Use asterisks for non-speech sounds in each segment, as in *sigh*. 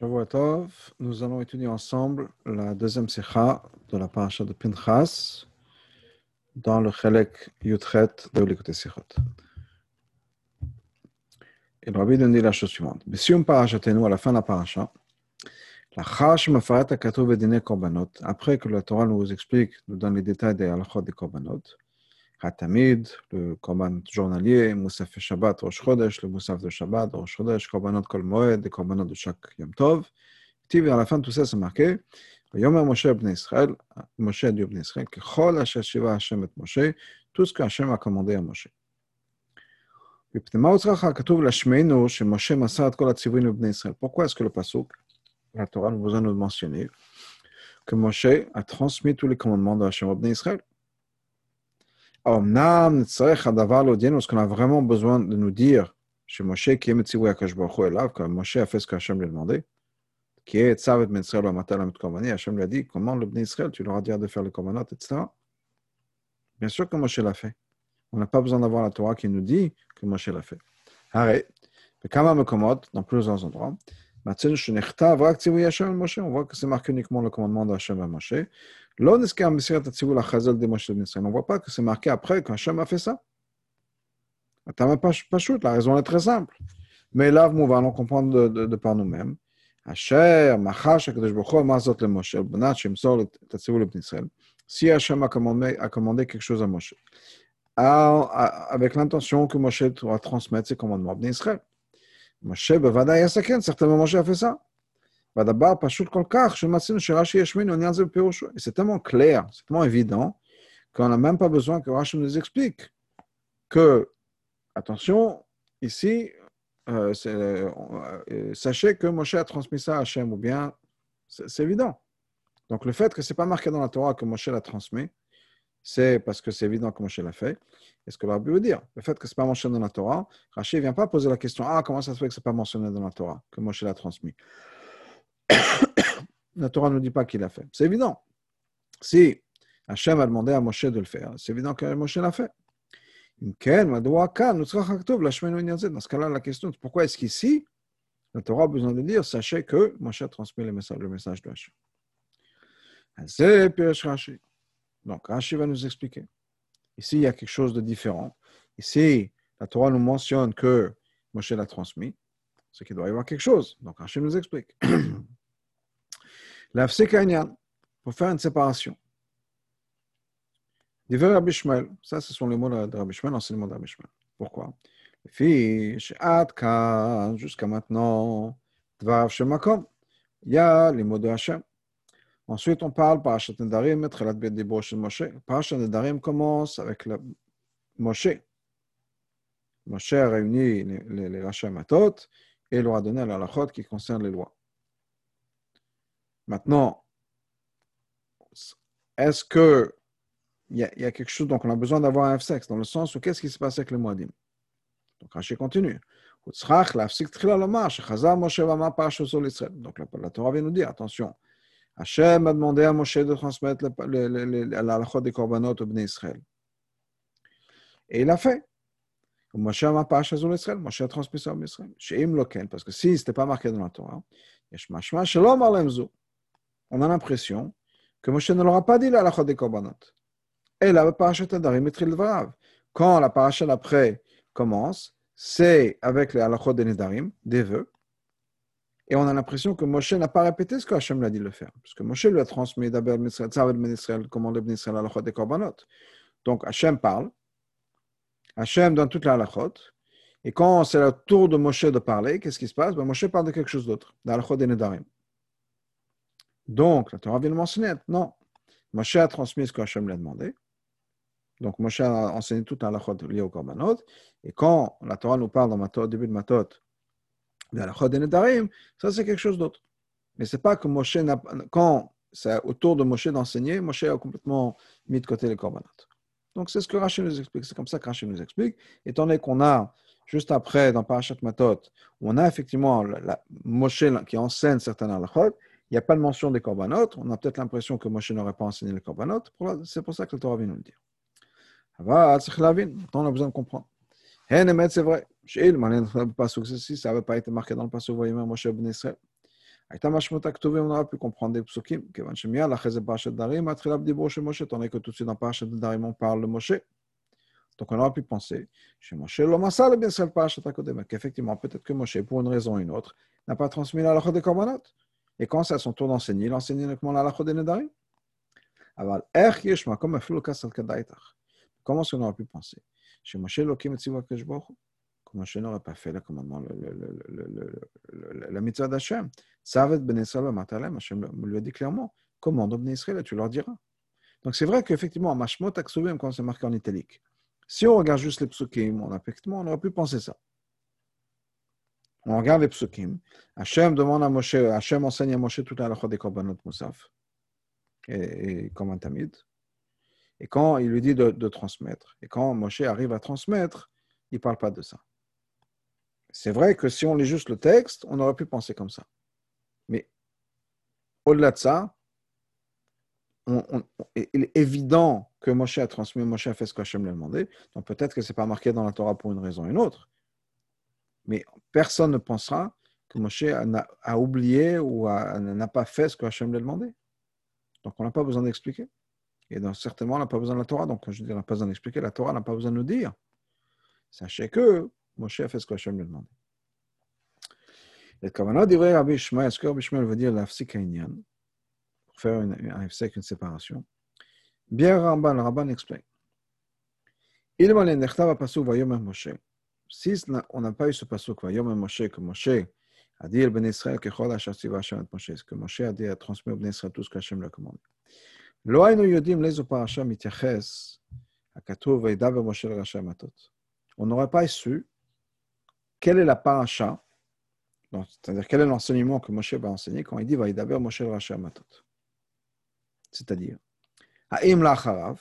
Tov, nous allons étudier ensemble la deuxième sikha de la paracha de Pinchas dans le Chelek Yutret de l'écouter Sikhot. Et le rabbi nous dit la chose suivante. Besium parachatenu, à la fin de la paracha, la chash mafaret akatu vedine korbanot, après que la Torah nous explique, nous donne les détails des halachot des korbanot, Hatamid, le korban journalier, Moussaf Shabbat, Rosh Chodesh, le Moussaf de Shabbat, Rosh Chodesh, korbanot Kol Moed, des korbanot de chaque Yom Tov. Et à la fin tout ça, c'est marqué Yomer Moshe Bnei Israël, Moshe a dit Bnei Israël, que Chol Asher Shiva Hashem et Moshe, tout ce que Hashem a commandé à Moshe. Pourquoi est-ce que le Pasuk, la Torah nous de mentionner que Moshe a transmis tous les commandements de Hashem Bnei Israël? Ce qu'on a vraiment besoin de nous dire chez Moshe, qui est Metzivu Akash Baruch que Moshe a fait ce qu'Hachem lui a demandé, qui est Tzavet Matal Amit Korvani, Hachem lui a dit, comment le Bnei Israël, tu leur as dit de faire le Korbanot, etc. Bien sûr que Moshe l'a fait. On n'a pas besoin d'avoir la Torah qui nous dit que Moshe l'a fait. Arrête. Kama Mekomot, dans plusieurs endroits, on voit que c'est marqué uniquement le commandement d'Hachem à Moshe. On ne voit pas que c'est marqué après qu'Hachem a fait ça. La raison est très simple. Mais là, nous allons comprendre de, par nous-mêmes. Si Hachem a commandé, a commandé quelque chose à Moshe, avec l'intention que Moshe doit transmettre ses commandements à Israël. Moshe, certainement Moshe a fait ça. C'est tellement clair, c'est tellement évident, qu'on n'a même pas besoin que Rashi nous explique que, attention, ici, euh, euh, sachez que Moshe a transmis ça à Hachem, ou bien, c'est évident. Donc le fait que ce n'est pas marqué dans la Torah que Moshe l'a transmis, c'est parce que c'est évident que Moshe l'a fait. est ce que le veut dire, le fait que ce n'est pas mentionné dans la Torah, Rachid ne vient pas poser la question Ah, comment ça se fait que ce n'est pas mentionné dans la Torah, que Moshe l'a transmis? *coughs* La Torah ne nous dit pas qu'il l'a fait. C'est évident. Si Hachem a demandé à Moshe de le faire, c'est évident que Moshe l'a fait. Dans ce cas-là, la question est pourquoi est-ce qu'ici, la Torah a besoin de dire Sachez que Moshe a transmis le message, le message de Hachem. C'est. Donc, Rashi va nous expliquer. Ici, il y a quelque chose de différent. Ici, la Torah nous mentionne que Moshe l'a transmis, ce qui doit y avoir quelque chose. Donc, Rashi nous explique. *clears throat* Pour faire une séparation. Diver Rabbi Shmuel, ça, ce sont les mots de Rabbi Shmuel, l'enseignement de Rabbi Shmuel. Pourquoi? Fiche, Adkan, jusqu'à maintenant, Dvar Shemakom, il y a les mots de Hachem. Ensuite, on parle Parashat Nedarim, Tchelat Bet Dibro chez Moshe. Parashat Nedarim commence avec le Moshe. Moshe a réuni les, les, les Matot et leur a donné la lachot qui concerne les lois. Maintenant, est-ce que il y, a, a quelque chose, donc on a besoin d'avoir un F-sex, dans le sens où qu'est-ce qui se passe avec les Moadim? Donc Rachid continue. Donc la, Torah vient nous dire, attention, Hachem a demandé à Moshe de transmettre la halachot des korbanot au Bnei Israël. Et il l'a fait. Moshe a Moshe a transmis ça au Bnei Israël. Parce que si ce n'était pas marqué dans la Torah, on a l'impression que Moshe ne leur a pas dit la des korbanot. Et la parachat Adarim est Quand la parachat après commence, c'est avec les halachot des Nedarim, des vœux, et on a l'impression que Moshe n'a pas répété ce que Hachem lui a dit de le faire. Parce que Moshe lui a transmis d'abord Israël, comment le Ben Israël la des korbanot. Donc Hachem parle, Hachem donne toute la halachot, et quand c'est le tour de Moshe de parler, qu'est-ce qui se passe? Ben, Moshe parle de quelque chose d'autre, la halachot des Nedarim. Donc, la Torah vient de mentionner, non. Moshe a transmis ce que Hachem lui a demandé. Donc, Moshe a enseigné toute la halachot liée au korbanot. Et quand la Torah nous parle dans le début de Matot, ça c'est quelque chose d'autre. Mais c'est pas que Moshe n'a quand c'est autour de Moshe d'enseigner, Moshe a complètement mis de côté les korbanot. Donc c'est ce que Rachel nous explique, c'est comme ça que Rachel nous explique. Étant donné qu'on a, juste après, dans Parashat Matot, on a effectivement la, Moshe qui enseigne certains halachot, il n'y a pas de mention des corbanotes. On a peut-être l'impression que Moshe n'aurait pas enseigné les corbanotes. C'est pour ça que le Torah vient nous le dire. On a besoin de comprendre. Hein, c'est vrai. Si ça n'avait pas été marqué dans le passé, vous voyez Moshe Ben Israël. On aurait pu comprendre des psukim. Tandis que tout de suite dans Parashat Darim, on parle de Moshe. Donc on aurait pu penser chez Moshe, l'Omasal Ben Israël, Parashat Akodem, qu'effectivement, peut-être que Moshe, pour une raison ou une autre, n'a pas transmis la loi des corbanotes. Et quand c'est à son tour d'enseigner, il enseigne uniquement la des Nedarim. Aval, Erch Yeshma, comme Afilukas al-Kadaitach. Comment est-ce qu'on aurait pu penser? Chez Moshe Lokim Tziwa Keshbochu. Comment Moshe n'aurait pas fait le commandement, la mitzvah d'Hachem Savet Ben Israël Matalem, Hachem lui a dit clairement Commande Ben Israël et tu leur diras. Donc c'est vrai qu'effectivement, Mashmot Aksuvim, quand c'est marqué en italique, si on regarde juste les psukim, on, effectivement, on aurait pu penser ça. On regarde les psukim, Hachem demande à Moshe, Hachem enseigne à Moshe toute la halakha des korbanot Moussaf, et, et comme un tamid. Et quand il lui dit de, de transmettre, et quand Moshe arrive à transmettre, il ne parle pas de ça. C'est vrai que si on lit juste le texte, on aurait pu penser comme ça. Mais au-delà de ça, il est évident que Moshe a transmis, Moshe a fait ce qu'Hachem lui a demandé. Donc peut-être que ce n'est pas marqué dans la Torah pour une raison ou une autre. Mais personne ne pensera que Moshe a, oublié ou n'a pas fait ce que Hachem lui a demandé. Donc on n'a pas besoin d'expliquer. Et donc, certainement, on n'a pas besoin de la Torah. Donc, je dis, on n'a pas besoin d'expliquer. La Torah n'a pas besoin de nous dire. Sachez que Moshe a fait ce qu'Hachem lui a demandé. Et Kavanah dirait Rabbi Ishmael, est-ce que Rabbi Ishmael veut dire l'afsik pour faire une, un une séparation? Bien Ramban, le Ramban explique. Il m'a l'endechtav pasuk vayomer Moshe Si on n'a pas eu ce pasuk vayomer Moshe, que Moshe a dit Ben Israël que Chol Asher Tziva Hashem Moshe, que Moshe a dit, a transmis au Ben Israël tout ce qu'Hachem lui a commandé. לא היינו יודעים לאיזו פרשה מתייחס הכתוב וידבר משה לראשי המטות on n'aurait pas su quelle est la paracha, c'est-à-dire quel est l'enseignement que Moshe va enseigner quand il dit Vaïdaber Moshe Rashi Matot. C'est-à-dire, Haïm Lacharav,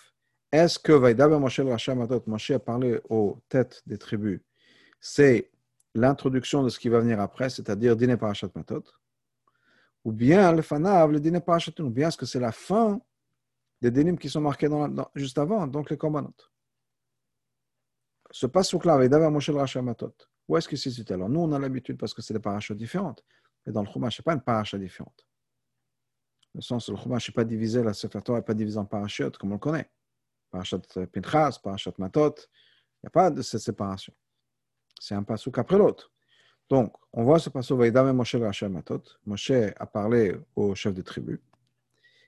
est-ce que Vaïdaber Moshe Rashi Matot, Moshe a parlé aux têtes des tribus, c'est l'introduction de ce qui va venir après, c'est-à-dire Dine Parashat Matot, ou bien le Fanav, le Dine Parashat, ou bien est-ce que c'est la fin des dénimes qui sont marqués juste avant, donc les Korbanot ce passouk-là, Moshe Matot, où est-ce que c'est cité Alors, nous, on a l'habitude parce que c'est des parachutes différentes. Mais dans le Chumash, ce n'est pas une paracha différente. Le sens, le Chumash n'est pas divisé, la Sefer Torah n'est pas divisé en parachutes comme on le connaît. Parachat Pinchas, parachat Matot, il n'y a pas de cette séparation. C'est un passouk après l'autre. Donc, on voit ce passouk, Vaïdame Moshe Matot. Moshe a parlé au chef de tribu.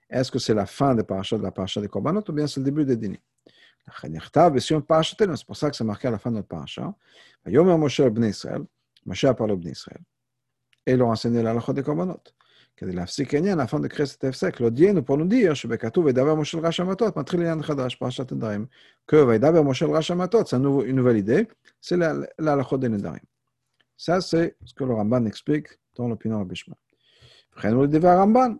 Est-ce que c'est la fin des parachutes de la paracha des Korbanot ou bien c'est le début des dîners c'est pour ça que c'est marqué à la fin de notre paracha. Moshe a parlé au Israël, et leur a enseigné la des korbanot. כדי להפסיק עניין, afin de créer cet הפסק, להודיענו pour nous dire שבכתוב וידבר משה לרש המטות, מתחיל עניין חדש, פרשת נדרים. que וידבר משה לרש המטות, c'est une nouvelle idée, c'est להלכות des נדרים. Ça, c'est ce que le Ramban explique dans l'opinion de Bishma. וכן הוא לדברי הרמב"ן,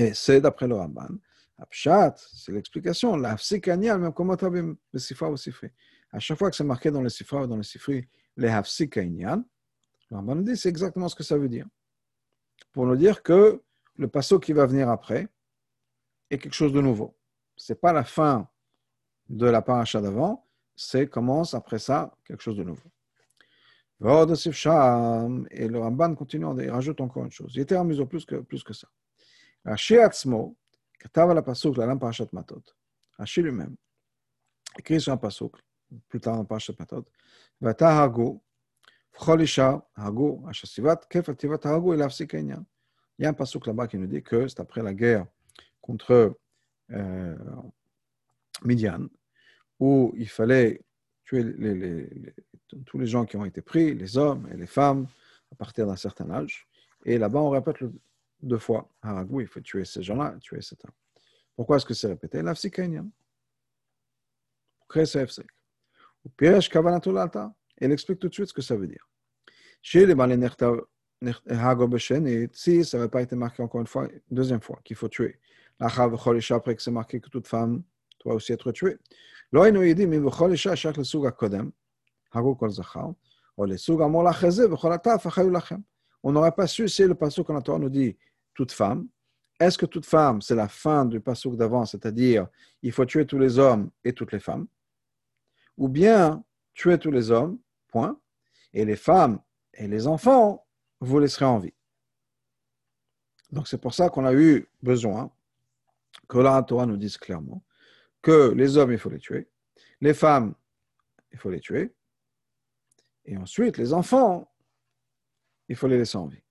et c'est d'après le Ramban, Apshat, c'est l'explication. La même comme le sifra ou sifri. À chaque fois que c'est marqué dans le sifra ou dans le sifri, les hafsik anyan, le dit c'est exactement ce que ça veut dire. Pour nous dire que le passo qui va venir après est quelque chose de nouveau. Ce n'est pas la fin de la paracha d'avant, c'est commence après ça quelque chose de nouveau. Et le Ramban continue, il rajoute encore une chose. Il était amusant plus que, plus que ça. Atzmo, כתב על הפסוק להלן פרשת מטות. השיר lui-même הקריא sur un פסוק, plus tard dans פרשת מטות, ואתה הרגו, il y a un passouk là-bas qui nous dit que c'est après la guerre contre euh, Midian, où il fallait tuer tous les gens qui ont été pris, les hommes et les femmes, à partir d'un certain âge. Et là-bas, on répète deux fois, il faut tuer ces gens-là, tuer cet homme. Pourquoi est-ce que c'est répété? L'afsikanyan. Pour créer ce Ou Piresh Kavanatulata. Et on explique tout de suite ce que ça veut dire. Chez les balais et si ça n'avait pas été marqué encore une fois, deuxième fois, qu'il faut tuer. Après que c'est marqué que toute femme doit aussi être tuée. On n'aurait pas su si le passage qu'on attend nous dit toute femme. Est-ce que toute femme, c'est la fin du passage d'avant, c'est-à-dire il faut tuer tous les hommes et toutes les femmes? Ou bien tuer tous les hommes et les femmes et les enfants, vous laisserez en vie Donc c'est pour ça qu'on a eu besoin que la Torah nous dise clairement que les hommes, il faut les tuer, les femmes, il faut les tuer, et ensuite les enfants, il faut les laisser en vie.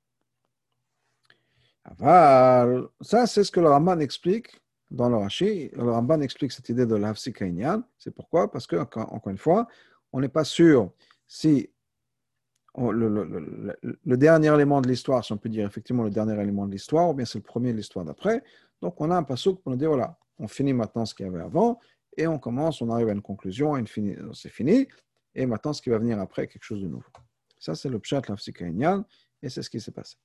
Ça, c'est ce que le Ramban explique dans le Rashi. Le Ramban explique cette idée de l'Afsika C'est pourquoi? Parce que, encore une fois, on n'est pas sûr si le, dernier élément de l'histoire, si on peut dire effectivement le dernier élément de l'histoire, ou bien c'est le premier de l'histoire d'après, donc on a un passouk pour nous dire, voilà, on finit maintenant ce qu'il y avait avant, et on commence, on arrive à une conclusion, c'est fini, et maintenant ce qui va venir après, quelque chose de nouveau. Ça, c'est le pshat lafsikaïnian, et c'est ce qui s'est passé.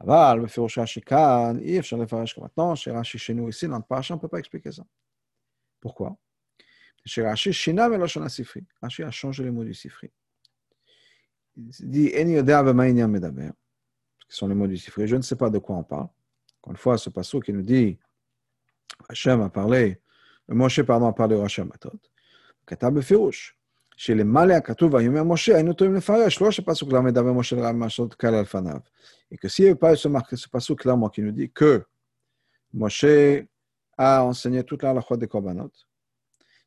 Aval, le shikan, ici, dans le on ne peut pas expliquer ça. Pourquoi? Chez Rashi, shina sifri. A changé les mots du sifri. dit אין יודע במה העניין מדבר, qui sont les mots du ספרי, je ne sais pas de quoi on parle. Encore une fois, ce passage qui nous dit, Hachem a parlé, Moshe, pardon, a parlé au Hachem Matot, כתב בפירוש, שלמעלה הכתוב ויאמר משה, היינו טועים לפרש, לא שפסוק ל' מדבר משה לרב משהו קל על פניו. Et que s'il n'y avait pas ce, ce passage clairement qui nous dit que Moshe a enseigné toute la loi des korbanot,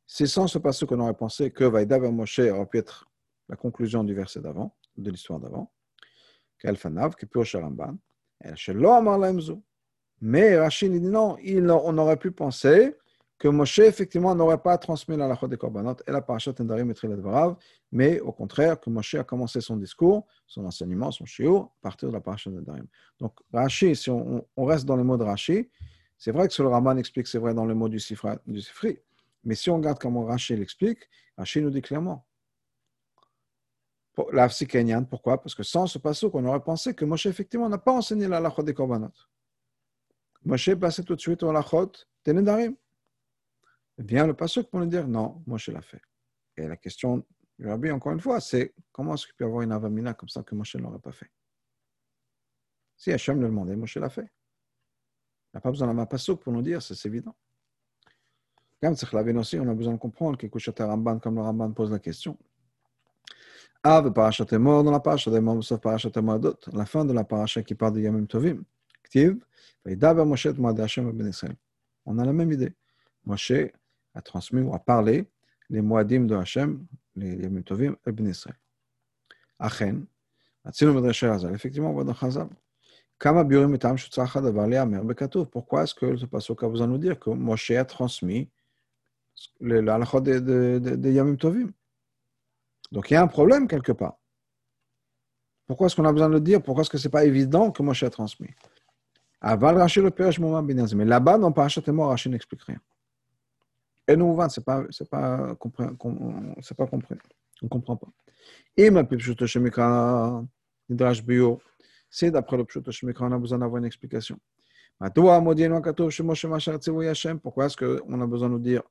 c'est sans ce passage qu'on aurait pensé que Vaïda vers Moshe aurait pu être la conclusion du verset d'avant, de l'histoire d'avant, mais Rachid dit non, on aurait pu penser que Moshe, effectivement, n'aurait pas transmis la lachot des korbanot et la parashat Endarim et mais au contraire, que Moshe a commencé son discours, son enseignement, son shiur, à partir de la parashat Endarim. Donc, Rashi, si on, reste dans les mots de Rashi, c'est vrai que ce le Raman explique, c'est vrai dans les mots du Sifri, du mais si on regarde comment Rashi l'explique, Rashi nous dit clairement. La Kenyan, pourquoi? Parce que sans ce passage, on aurait pensé que Moshe, effectivement, n'a pas enseigné la lachot des korbanot. Moshe passait tout de suite au lachot des Nedarim vient le passage pour nous dire non, Moshe l'a fait. Et la question du rabbi, encore une fois, c'est comment est-ce qu'il peut y avoir une avamina comme ça que Moshe ne l'aurait pas fait? Si Hachem le demandait, Moshe l'a fait. Il n'y a pas besoin d'un passage pour nous dire, c'est évident. Comme aussi, on a besoin de comprendre que Ramban, comme le Ramban pose la question. Av parashat mort dans la parashat des morts, sauf parashat d'autres. La fin de la parashat qui parle de Yamim Tovim. Ktiv, Moshe ben On a la même idée. Moshe a transmis ou a parlé les Moadim de Hachem, les Yamim Tovim, Ibn Israël. Achen, effectivement, on voit dans Chazal. Pourquoi est-ce que ce passage a besoin de nous dire que Moshe a transmis l'alachot de, de, de, de, Yamim Tovim? Donc il y a un problème quelque part. Pourquoi est-ce qu'on a besoin de le dire? Pourquoi est-ce que ce n'est pas évident que Moshe a transmis? Aval Rashi le Pérech Mais là-bas, dans Parashat Mort, Rashi n'explique rien. Et nous, c'est pas, c'est pas, c'est pas compris. On ne comprend pas. Et ma pipchuto shemikra, nidrash bio, c'est d'après le pchuto shemikra, on a besoin d'avoir une explication. Pourquoi est-ce qu'on a besoin de nous dire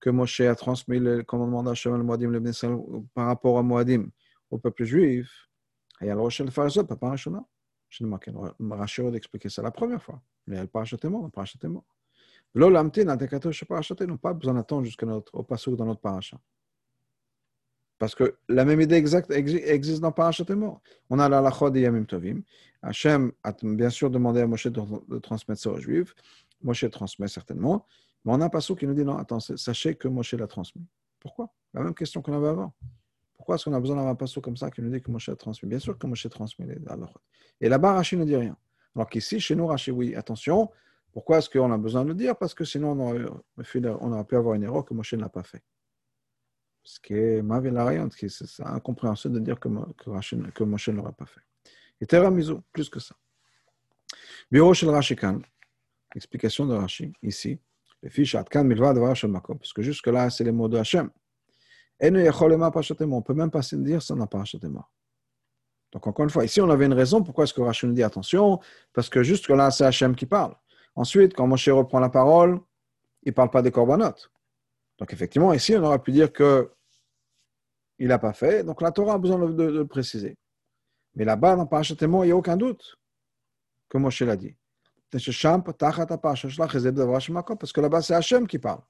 que Moshe a transmis le commandement d'Hachem al Moadim le par rapport à Moadim au peuple juif Et alors, le phariseux, papa Rachona, chez le Rachel d'expliquer ça la première fois. Mais elle pas acheté mort, pas acheté mort. L'olamtin, l'indicateur chez Parachat, n'ont pas besoin d'attendre jusqu'au passage dans notre paracha. Parce que la même idée exacte existe dans Parachat et mort. On a la lachot de Yamim Tovim. Hachem a bien sûr demandé à Moshe de, transmettre ça aux Juifs. Moshe transmet certainement. Mais on a un passage qui nous dit non, attends, sachez que Moshe l'a transmis. Pourquoi? La même question qu'on avait avant. Pourquoi est-ce qu'on a besoin d'avoir un passage comme ça qui nous dit que Moshe a transmis? Bien sûr que Moshe transmet les lachot. Et là-bas, Rachid ne dit rien. Alors qu'ici, chez nous, Rachid, oui, attention, pourquoi est-ce qu'on a besoin de le dire? Parce que sinon, on aurait, pu avoir une erreur que Moshe n'a pas fait. Ce qui est mauvais c'est incompréhensible de dire que, que, que Moshe ne l'aurait pas fait. Et Teramizo, plus que ça. Bureau chez Rashi Kan, explication de Rashi, ici, parce que jusque-là, c'est les mots de Hachem. Et nous, on ne peut même pas se dire ça n'a pas. Donc, encore une fois, ici, on avait une raison. Pourquoi est-ce que Rashi nous dit attention Parce que jusque-là, c'est Hachem qui parle. Ensuite, quand Moshe reprend la parole, il ne parle pas des corbanotes. Donc, effectivement, ici, on aurait pu dire que il n'a pas fait. Donc, la Torah a besoin de, le préciser. Mais là-bas, dans Parashat il n'y a aucun doute que Moshe l'a dit. Parce que là-bas, c'est Hachem qui parle.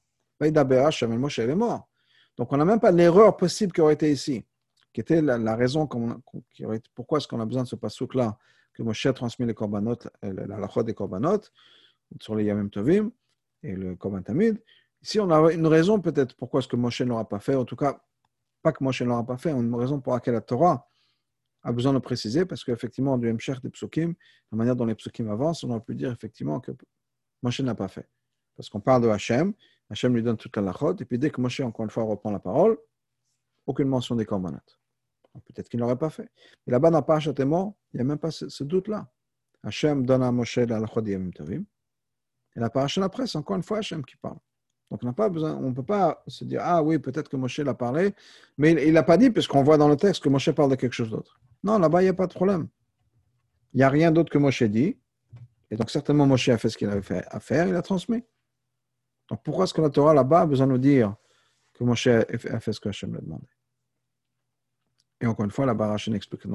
Donc, on n'a même pas l'erreur possible qui aurait été ici, qui était la, raison, pourquoi est-ce qu'on a besoin de ce pasouk-là que Moshe a transmis les korbanot, euh, la lachot des korbanot, sur les Yamim Tovim et le Korban Tamid. Ici, on a une raison peut-être pourquoi est-ce que Moshe ne l'aura pas fait. En tout cas, pas que Moshe ne l'aura pas fait, une raison pour laquelle la Torah a besoin de préciser, parce qu'effectivement, du Mshech des psukim, la manière dont les psukim avancent, on aurait pu dire effectivement que Moshe n'a pas fait. Parce qu'on parle de Hachem, Hachem lui donne toute la lachot, et puis dès que Moshe, encore une fois, reprend la parole, aucune mention des korbanot. Peut-être qu'il n'aurait pas fait. Mais là-bas, dans Parashat il n'y a même pas ce, doute-là. Hachem donne à Moshe la lachot Yamim Tovim. Et la Parashat après, c'est encore une fois Hachem qui parle. Donc on n'a pas besoin, on ne peut pas se dire, ah oui, peut-être que Moshe l'a parlé, mais il n'a pas dit, puisqu'on voit dans le texte que Moshe parle de quelque chose d'autre. Non, là-bas, il n'y a pas de problème. Il n'y a rien d'autre que Moshe dit. Et donc, certainement, Moshe a fait ce qu'il avait à faire, il a transmis. Donc, pourquoi est-ce que la Torah là-bas a besoin de nous dire que Moshe a fait ce que Hachem lui a demandé? Et encore une fois, la Barache n'explique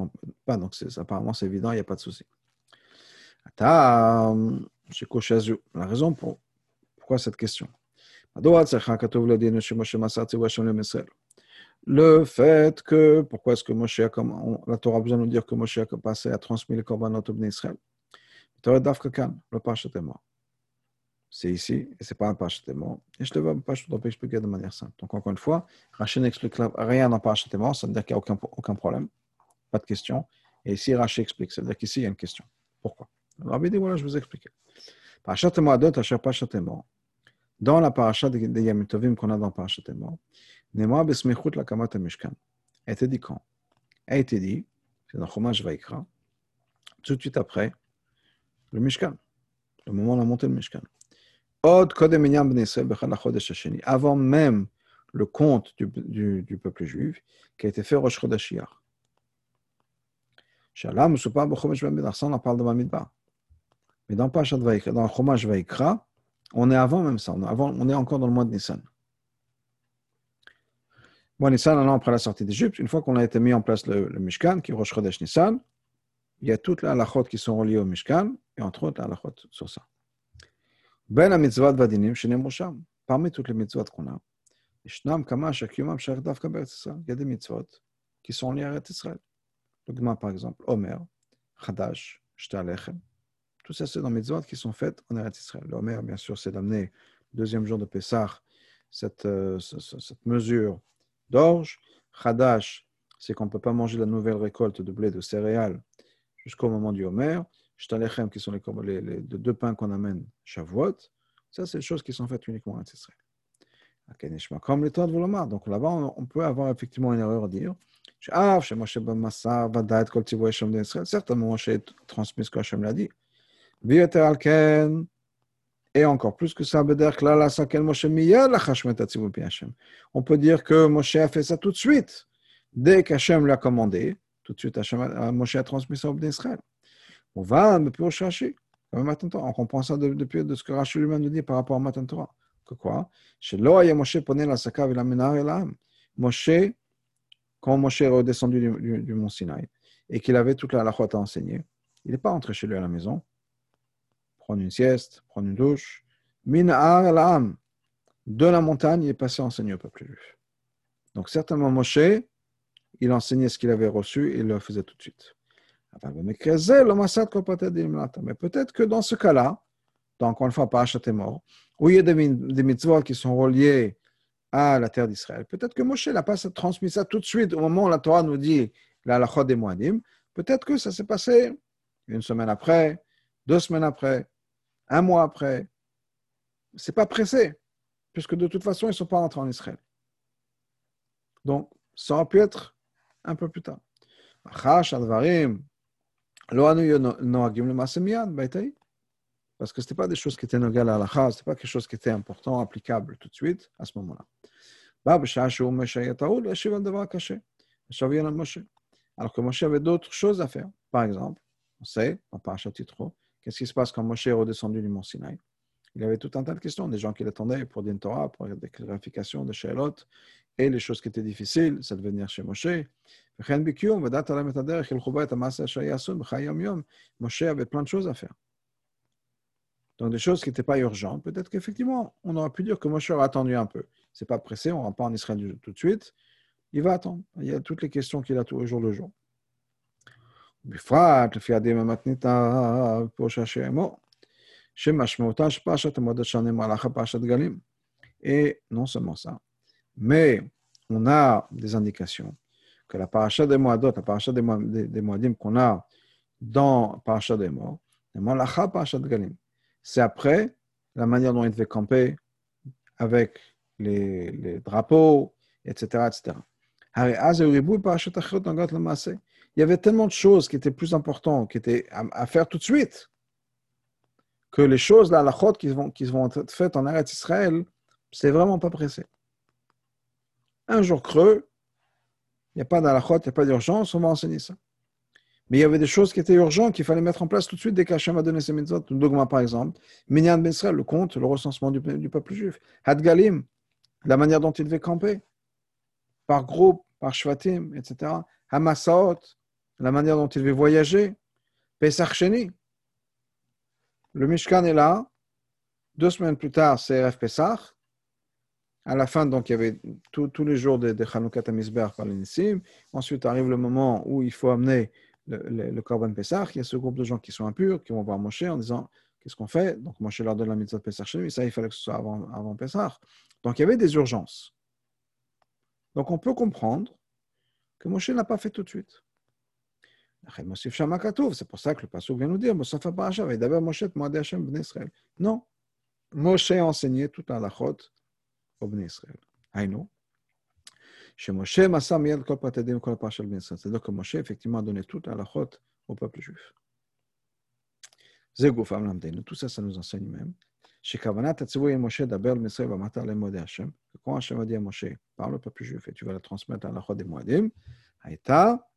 pas. Donc, apparemment, c'est évident, il n'y a pas de souci. La raison pour pourquoi cette question? Le fait que, pourquoi est-ce que Moshe a, comme, la Torah a besoin de nous dire que Moshe a passé à transmettre les korbanot au Israël? Le Pachatema. C'est ici, et ce n'est pas un Pachatema. Et je te vais pas expliquer de manière simple. Donc, encore une fois, Rachid n'explique rien dans Pachatema, ça veut dire qu'il n'y a aucun, aucun problème, pas de question. Et ici, Rachid explique, ça veut dire qu'ici, il y a une question. Pourquoi? Alors, dit, voilà, je vous explique. Pachatema 2, Tacher Pachatema. Dans la paracha de Yamitovim qu'on a dans Parashat Emor, Nema besmechut la kamat mishkan. A été dit quand? A été dit, c'est dans Chumash Vaikra, tout de suite après le Mishkan, le moment de la montée du Mishkan. Od kodem enyam Israël bechad chodesh hasheni. Avant même le compte du, du, du, peuple juif qui a été fait Rosh Chodesh Yar. Shalom, Supar, Bechomesh Ben Bedar, on en parle de Bamidbar. Mais dans Parashat Vaikra, dans Chumash Vaikra, on est avant même ça, on est, avant, on est encore dans le mois de Nissan. De Nissan, après la sortie d'Égypte, une fois qu'on a été mis en place le, Mishkan, qui est Rosh Nissan, il y a toutes les halachot qui sont reliées au Mishkan, et entre autres, la halachot sur ça. Ben la mitzvah vadinim, parmi toutes les mitzvot qu'on a, il y a des mitzvot qui sont liées à Israël. Le par exemple, Omer, Chadash, Shtalechem, tout ça, c'est dans les mitzvot qui sont faites en Eretz Israël. L'Omer, bien sûr, c'est d'amener le deuxième jour de Pessah cette, euh, cette mesure d'orge. Chadash, c'est qu'on ne peut pas manger la nouvelle récolte de blé, de céréales, jusqu'au moment du Homer. Shtalechem, qui sont les, les, deux pains qu'on amène Shavuot. Ça, c'est des choses qui sont faites uniquement en Eretz Israël. Comme les de Volomar. Donc là-bas, on peut avoir effectivement une erreur à dire. Certainement, Moshe transmis ce que Hachem l'a dit. Et encore plus que ça, on peut dire que Moshe a fait ça tout de suite. Dès qu'Hachem l'a commandé, tout de suite, Hachem, Moshe a transmis ça au Israël. On va, mais plus au Shashi. On comprend ça depuis de ce que Rachel lui-même nous dit par rapport à Matan Torah. Que quoi? Moshe quand Moshe est redescendu du, mont Sinaï et qu'il avait toute la halachot à enseigner, il n'est pas entré chez lui à la maison prendre une sieste, prendre une douche. Min'ar de la montagne, il est passé à enseigner au peuple juif. Donc certainement Moshe, il enseignait ce qu'il avait reçu et il le faisait tout de suite. Mais peut-être que dans ce cas-là, donc encore une fois, pas mort, où il y a des, mitzvot qui sont reliés à la terre d'Israël, peut-être que Moshe n'a pas transmis ça tout de suite au moment où la Torah nous dit la halakha des. Peut-être que ça s'est passé une semaine après, deux semaines après, un mois après. C'est pas pressé, puisque de toute façon, ils ne sont pas rentrés en Israël. Donc, ça aurait pu être un peu plus tard. Parce que ce n'était pas des choses qui étaient nogales à la ce n'était pas quelque chose qui était important, applicable tout de suite à ce moment-là. Alors que Moshe avait d'autres choses à faire. Par exemple, on sait, on parle Yitro, Qu'est-ce qui se passe quand Moshe est redescendu du mont Sinaï Il avait tout un tas de questions, des gens qui l'attendaient pour une Torah, pour des clarifications de Shelot, et les choses qui étaient difficiles, c'est de venir chez Moshe. Moshe avait plein de choses à faire. Donc des choses qui n'étaient pas urgentes. Peut-être qu'effectivement, on aurait pu dire que Moshe aurait attendu un peu. C'est pas pressé, on ne va pas en Israël tout de suite. Il va attendre. Il y a toutes les questions qu'il a tous les jours le jour. בפרט לפי הדין המתניתה, פירוש רש"י אמור, שמשמעותה של פרשת המועד שונה מהלך הפרשת גלים. Et non seulement ça, mais on a des indications que la paracha des Moadot, la paracha des, des, des Moadim qu'on a dans paracha des morts, Malacha parashat Galim. C'est après la manière dont il devait camper avec les, les drapeaux, etc. etc. Il y avait tellement de choses qui étaient plus importantes, qui étaient à, faire tout de suite, que les choses, là, la chôte qui vont, être faites en Eretz Israël, c'est vraiment pas pressé. Un jour creux, il n'y a pas d'alachot, il n'y a pas d'urgence, on va enseigner ça. Mais il y avait des choses qui étaient urgentes qu'il fallait mettre en place tout de suite dès qu'Hachem a donné ses mitzvot. Dogma, par exemple, Minyan Ben le compte, le recensement du, du peuple juif. Hadgalim, la manière dont il devait camper, par groupe, par shvatim, etc. Hamasaot, la manière dont il devait voyager. Pesach Sheni. Le Mishkan est là. Deux semaines plus tard, c'est RF Pesach. À la fin, donc, il y avait tous les jours de, de par les Ensuite arrive le moment où il faut amener le, le, le Korban Pesach. Il y a ce groupe de gens qui sont impurs, qui vont voir Moshe en disant Qu'est-ce qu'on fait? Donc, Moshe leur donne la mitzvah de Pesach chez lui. Ça, il fallait que ce soit avant, avant Pesach. Donc, il y avait des urgences. Donc, on peut comprendre que Moshe n'a pas fait tout de suite. C'est pour ça que le passage vient nous dire Non. Moshe a enseigné tout à la chôte au Bnei Israël. Aïno. C'est-à-dire que Moshe, effectivement, a donné tout à la chôte au peuple juif. Tout ça, ça nous enseigne même. Le. Quand Hashem a dit à Moshe, parle au peuple juif et tu vas la transmettre à la chôte des Moadim, Haïta.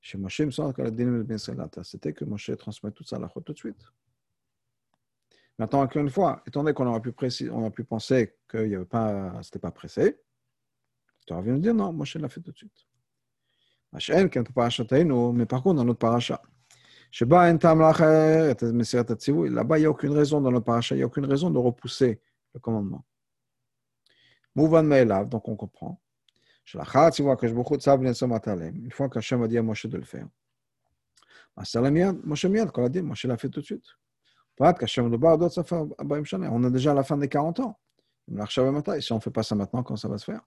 Chez Moshe, il me semble que la Dinim Bnei Israël, c'était que Moshe transmet tout ça à la chôte tout de suite. Maintenant, encore une fois, étant donné qu'on aurait pu, pu penser que ce n'était pas pressé, tu aurais nous dire non, Moshe l'a fait tout de suite. Mais par contre, dans notre paracha, là-bas, il n'y a aucune raison dans notre paracha, il n'y a aucune raison de repousser le commandement. Mouvan donc on comprend. Une fois qu'Hachem a dit à Moshe de le faire, Moshe l'a fait tout de suite. On est déjà à la fin des 40 ans. Si on ne fait pas ça maintenant, quand ça va se faire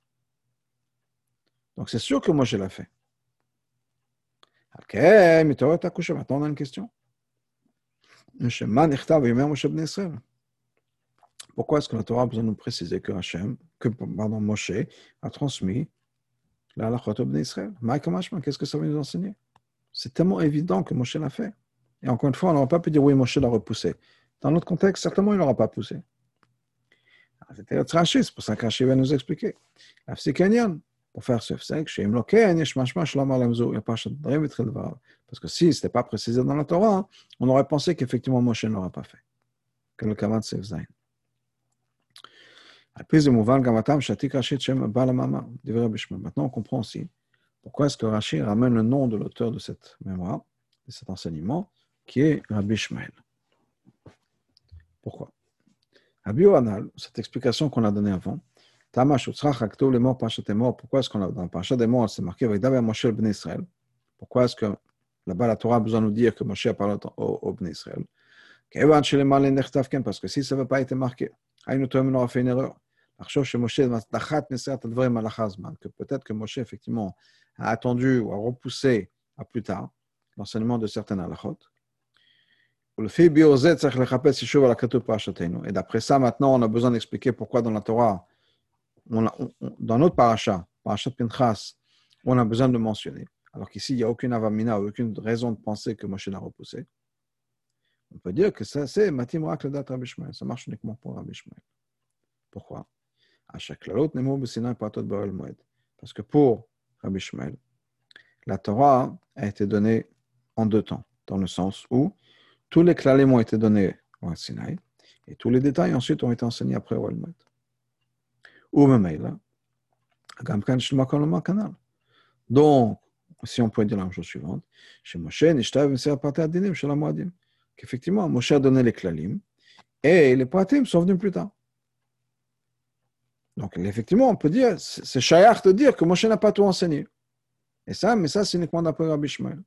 Donc c'est sûr que moi je l'ai fait. Maintenant on a une question. Pourquoi est-ce que la Torah a besoin de nous préciser que Hachem, que pardon, Moshe a transmis la halachot Israël Qu'est-ce que ça veut nous enseigner? C'est tellement évident que Moshe l'a fait. Et encore une fois, on n'aura pas pu dire oui, Moshe l'a repoussé. Dans notre contexte, certainement, il n'aura pas poussé. C'était Rashi, c'est pour ça qu'Rashi va nous expliquer. Parce que si ce n'était pas précisé dans la Torah, on aurait pensé qu'effectivement Moshe n'aura pas fait. Que le Sef Zain. Maintenant, on comprend aussi pourquoi est-ce que Rashi ramène le nom de l'auteur de cette mémoire, de cet enseignement, qui est Rabbi. Pourquoi? Rabbi Anal, cette explication qu'on a donnée avant, Tamash les Pachat mort. Pourquoi est-ce qu'on a dans Pachat des morts, c'est marqué avec David Moshe ben Israël? Pourquoi est-ce que là-bas la Torah a besoin de nous dire que Moshe a parlé au, au ben Israël? Parce que si ça n'avait pas été marqué, on aurait fait une erreur. Que peut-être que Moshe, effectivement, a attendu ou a repoussé à plus tard l'enseignement de certaines halachot. Et d'après ça, maintenant, on a besoin d'expliquer pourquoi dans la Torah, dans notre paracha, parashat Pinchas, on a besoin de mentionner. Alors qu'ici, il n'y a aucune avamina, aucune raison de penser que Moshe l'a repoussé. On peut dire que ça, c'est Matim Rabbi. Ça marche uniquement pour Rabbi. Pourquoi? Parce que pour Rabbi Shmuel, la Torah a été donnée en deux temps, dans le sens où tous les clalim ont été donnés au Sinaï, et tous les détails ensuite ont été enseignés après au Elmoed. Ou même Donc, si on peut dire la chose suivante, chez Moshe, Nishtav, qu'effectivement, Moshe a donné les klalim, et les pratim sont venus plus tard. Donc, effectivement, on peut dire, c'est shayach de dire que Moshe n'a pas tout enseigné. Et ça, mais ça, c'est uniquement d'après Rabbi Shmuel.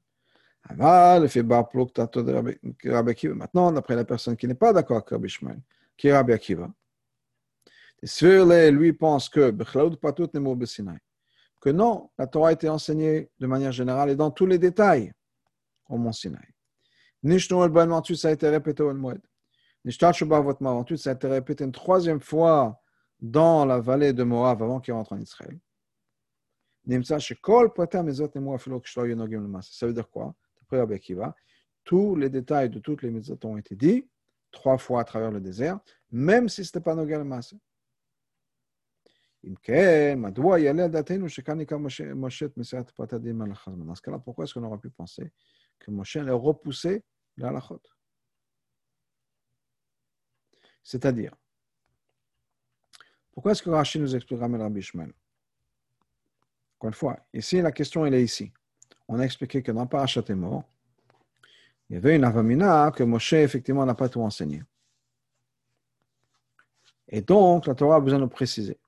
Maintenant, d'après la personne qui n'est pas d'accord avec Rabbi Shmuel, qui est Rabbi Akiva, lui pense que que non, la Torah a été enseignée de manière générale et dans tous les détails au Mont Sinaï. Ça a été répété au Mavantu, ça a été répété une troisième fois dans la vallée de Moab avant qu'il rentre en Israël. Ça veut dire quoi? Tous les détails de toutes les mitzvot ont été dits trois fois à travers le désert, même si ce n'était pas Nogel Masse. Pourquoi est-ce qu'on aurait pu penser que Moshe allait repousser la halachot C'est-à-dire, pourquoi est-ce que Rachid nous explique Ramel Rabbi Encore une fois, ici, la question, elle est ici. On a expliqué que dans Parashat mort, il y avait une avamina que Moshe, effectivement, n'a pas tout enseigné. Et donc, la Torah a besoin de préciser.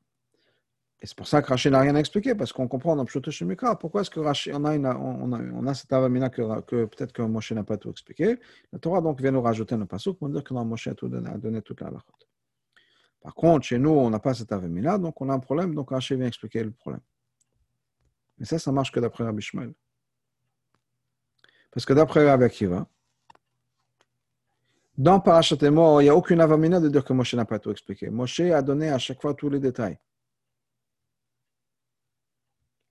Et c'est pour ça que Rachid n'a rien à expliquer, parce qu'on comprend dans Pshoto Shemikra pourquoi est-ce que Rachid, on a, une, on, a, cette avamina que, peut-être que Moshe n'a pas tout expliqué. La Torah donc vient nous rajouter un pasuk pour dire que Moshe a, tout donné, a donné toute la lachot. Par contre, chez nous, on n'a pas cette avamina, donc on a un problème, donc Rachid vient expliquer le problème. Mais ça, ça marche que d'après Rabbi Shmuel. Parce que d'après Rabbi Akiva, dans Parashat il n'y a aucune avamina de dire que Moshe n'a pas tout expliqué. Moshe a donné à chaque fois tous les détails.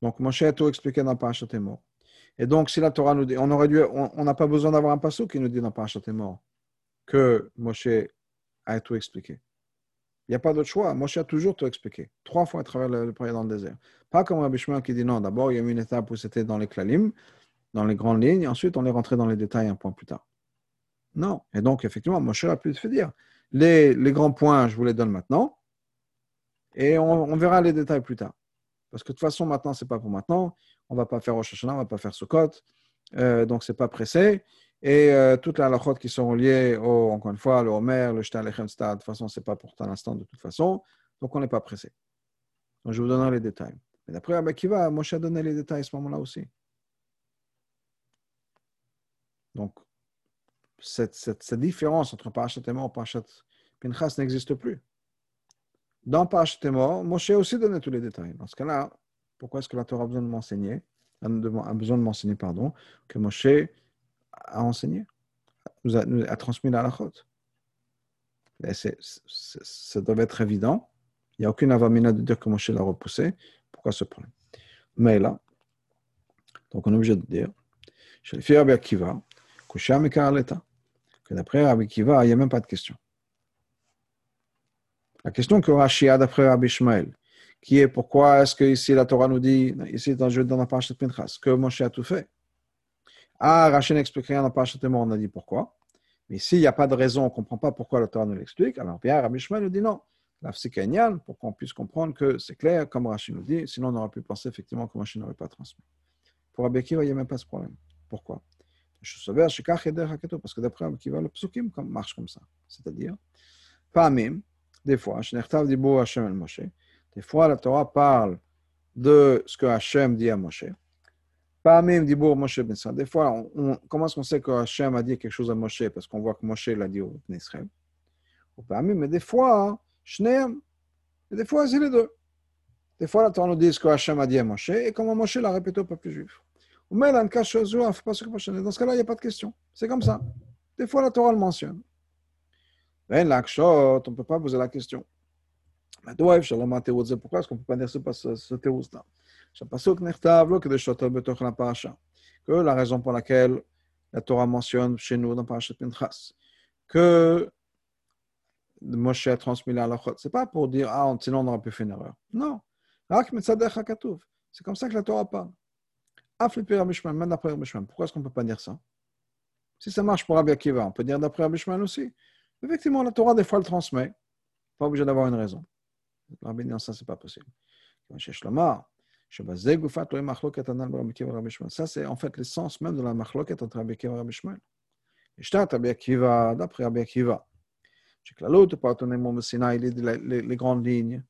Donc, Moshe a tout expliqué dans Parashat mort. Et donc, si la Torah nous dit, on on n'a pas besoin d'avoir un passage qui nous dit dans Parashat mort que Moshe a tout expliqué. Il n'y a pas d'autre choix. Moshe a toujours tout expliqué. Trois fois à travers le, le dans le désert. Pas comme Rabbi Shmuel qui dit non, d'abord, il y a eu une étape où c'était dans les klalim, dans les grandes lignes, ensuite on est rentré dans les détails un point plus tard. Non. Et donc, effectivement, Moshe a pu te dire. Les, grands points, je vous les donne maintenant. Et on, verra les détails plus tard. Parce que de toute façon, maintenant, ce n'est pas pour maintenant. On ne va pas faire Rosh Hashanah, on ne va pas faire Sukkot. Euh, donc, ce n'est pas pressé. Et euh, toutes les halachot qui sont liées, au, encore une fois, le Homer, le Shtal, le de toute façon, ce n'est pas pour l'instant de toute façon. Donc, on n'est pas pressé. Je vous donnerai les détails. Mais d'après Abba Kiva, Moshe a donné les détails à ce moment-là aussi. Donc, cette, cette, différence entre Parashat et Parashat Pinchas n'existe plus. Dans Parashat mort, Moshe a aussi donné tous les détails. Dans ce cas-là, pourquoi est-ce que la Torah a besoin de m'enseigner, a besoin de m'enseigner, pardon, que Moshe a enseigné, nous a, a transmis la halachot Ça doit être évident. Il n'y a aucune avamina de dire que Moshe l'a repoussé. Pourquoi ce problème? Mais là, donc on est obligé de dire, chez les Rabbi Akiva, que d'après Rabbi Akiva, il n'y a même pas de question. La question que Rashi a d'après Rabbi Ishmael, qui est pourquoi est-ce que ici la Torah nous dit, ici dans, dans la page de Pinchas, que Moshe a tout fait? Ah, Rashi n'explique rien dans de on a dit pourquoi. Mais s'il n'y a pas de raison, on ne comprend pas pourquoi la Torah nous l'explique, alors bien Rabbi Ishmael nous dit non. La Kenyan, pour qu'on puisse comprendre que c'est clair, comme Rashi nous dit, sinon on aurait pu penser effectivement que Moshe n'aurait pas transmis. Pour Rabbi Akiva, il n'y a même pas ce problème. Pourquoi? Parce que d'après Rabbi Akiva, le psukim marche comme ça. C'est-à-dire, pas même, des fois, des fois, la Torah parle de ce que Hachem dit à Moshe. Pas même Moshe Des fois, on, comment est-ce qu'on sait que Hachem a dit quelque chose à Moshe Parce qu'on voit que Moshe l'a dit au Israël? Mais des fois, Shneem, et des fois, c'est les deux. Des fois, la Torah nous dit ce que Hachem a dit à Moshe et comment Moshe l'a répété au peuple juif. Dans ce cas-là, il n'y a pas de question. C'est comme ça. Des fois, la Torah le mentionne. Ben, on ne peut pas poser la question. Pourquoi est-ce qu'on ne peut pas dire ce, ce théouz-là que la raison pour laquelle la Torah mentionne chez nous dans Parashat Pinchas que Moshe a transmis la halachot, ce n'est pas pour dire ah sinon on aurait pu faire une erreur. Non. C'est comme ça que la Torah parle. Même d'après Pourquoi est-ce qu'on ne peut pas dire ça Si ça marche pour Rabbi Akiva, on peut dire d'après Rabbi aussi. Effectivement, la Torah, des fois, le transmet. Pas obligé d'avoir une raison. Rabbi dit, ça, c'est pas possible. Ça, c'est en fait l'essence même de la machloket entre Rabbi Akiva et Rabbi Shmuel. Ishtat Rabbi Akiva, d'après Rabbi Akiva. L'autre partenaire au Sinaï, les grandes lignes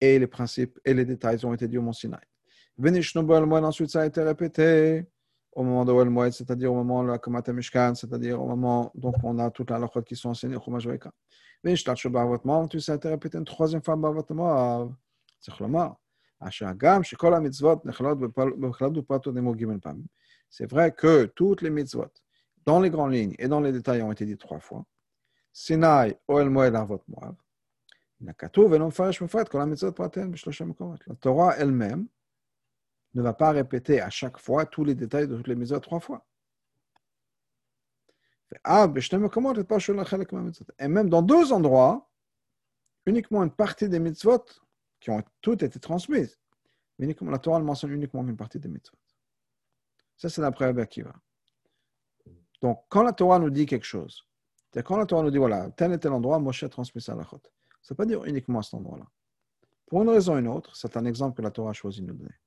et les principes et les détails ont été dits au Mont Sinaï. Venishnobo moed ensuite ça a été répété au moment de Oel Moed, c'est-à-dire au moment de la Kamata Mishkan, c'est-à-dire au moment, donc on a toute la lachot qui sont enseignées au Chumash Veka. Venishtat Shobavot tout ça a été répété une troisième fois Bavot Mav. C'est Chlomar. Gam, mitzvot C'est vrai que toutes les mitzvot, dans les grandes lignes et dans les détails, ont été dites trois fois. Oel La Torah elle-même ne va pas répéter à chaque fois tous les détails de toutes les mitzvot trois fois. Ah, et même dans deux endroits, uniquement une partie des mitzvot qui ont toutes été transmises. La Torah mentionne uniquement une partie des mitzvot. Ça, c'est d'après Rabbi Akiva. Donc, quand la Torah nous dit quelque chose, c'est quand la Torah nous dit, voilà, tel et tel endroit, Moshe a transmis ça à la chôte. Ça ne veut pas dire uniquement à cet endroit-là. Pour une raison ou une autre, c'est un exemple que la Torah a choisi de nous donner.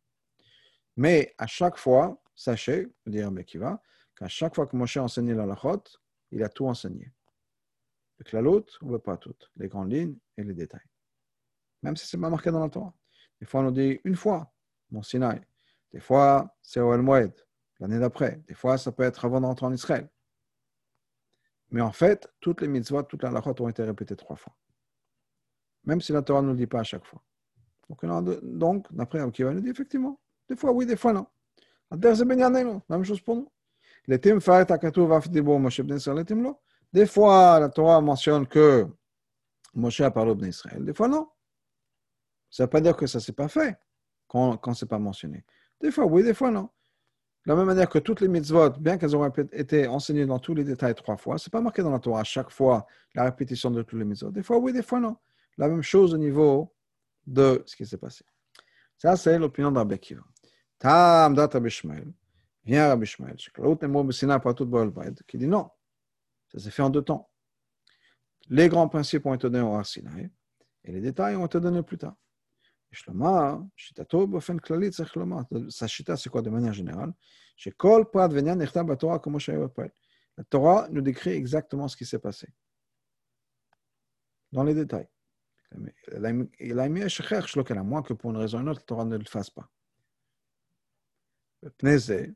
Mais à chaque fois, sachez, dire Mekiva, qu'à chaque fois que Moshe a enseigné la lachot, il a tout enseigné. Le klalot, on ne veut pas tout, les grandes lignes et les détails. Même si ce n'est pas marqué dans la Torah. Des fois, on nous dit une fois, mon Sinaï. Des fois, c'est au El Moed, l'année d'après. Des fois, ça peut être avant d'entrer en Israël. Mais en fait, toutes les mitzvot, toutes les halachot ont été répétées trois fois. Même si la Torah ne nous le dit pas à chaque fois. Donc, donc d'après Akiva, nous dit effectivement, des fois oui, des fois non. Même chose pour nous. Des fois, la Torah mentionne que Moshe a parlé d'Israël. Des fois, non. Ça ne veut pas dire que ça ne s'est pas fait quand, quand ce n'est pas mentionné. Des fois, oui, des fois, non. De la même manière que toutes les mitzvot, bien qu'elles aient été enseignées dans tous les détails trois fois, ce n'est pas marqué dans la Torah à chaque fois la répétition de toutes les mitzvot. Des fois, oui, des fois, non. La même chose au niveau de ce qui s'est passé. Ça, c'est l'opinion de Rabbi Kiva. Tam dat Rabbi. Vient Rabbi Shmuel. Qui dit non. Ça s'est fait en deux temps. Les grands principes ont été donnés au Sinai et les détails ont été donnés plus tard. Quoi de manière générale La Torah nous décrit exactement ce qui s'est passé. Dans les détails. Il a mis à moins que pour une raison ou une autre, la Torah ne le fasse pas. C'est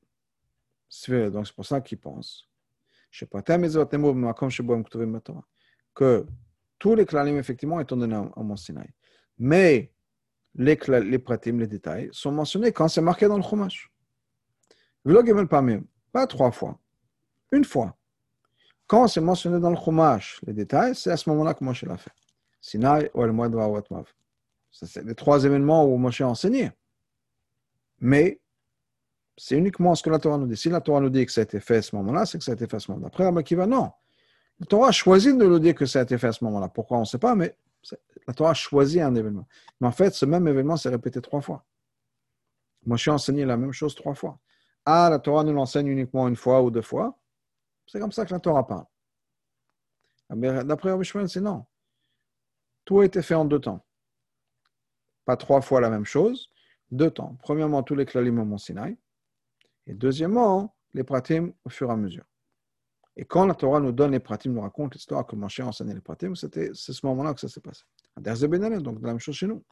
pour ça qu'il pense que tous les effectivement, donnés. Mais les, les les détails, sont mentionnés quand c'est marqué dans le Chumash. Pas trois fois, une fois. Quand c'est mentionné dans le Chumash, les détails, c'est à ce moment-là que Moshe l'a fait. Sinaï ou El Watmav. C'est les trois événements où Moshe a enseigné. Mais c'est uniquement ce que la Torah nous dit. Si la Torah nous dit que ça a été fait à ce moment-là, c'est que ça a été fait à ce moment-là. Après, la va? Non. La Torah a choisi de nous dire que ça a été fait à ce moment-là. Pourquoi? On ne sait pas, mais la Torah a choisi un événement. Mais en fait, ce même événement s'est répété trois fois. Moi, je suis enseigné la même chose trois fois. Ah, la Torah nous l'enseigne uniquement une fois ou deux fois. C'est comme ça que la Torah parle. D'après Rabbi c'est non. Tout a été fait en deux temps. Pas trois fois la même chose, deux temps. Premièrement, tous les klalim au Mont Sinaï. Et deuxièmement, les pratim au fur et à mesure. Et quand la Torah nous donne les pratim, nous raconte l'histoire que Moshe a enseigné les pratim, c'est ce moment-là que ça s'est passé. Donc, la même chose chez nous.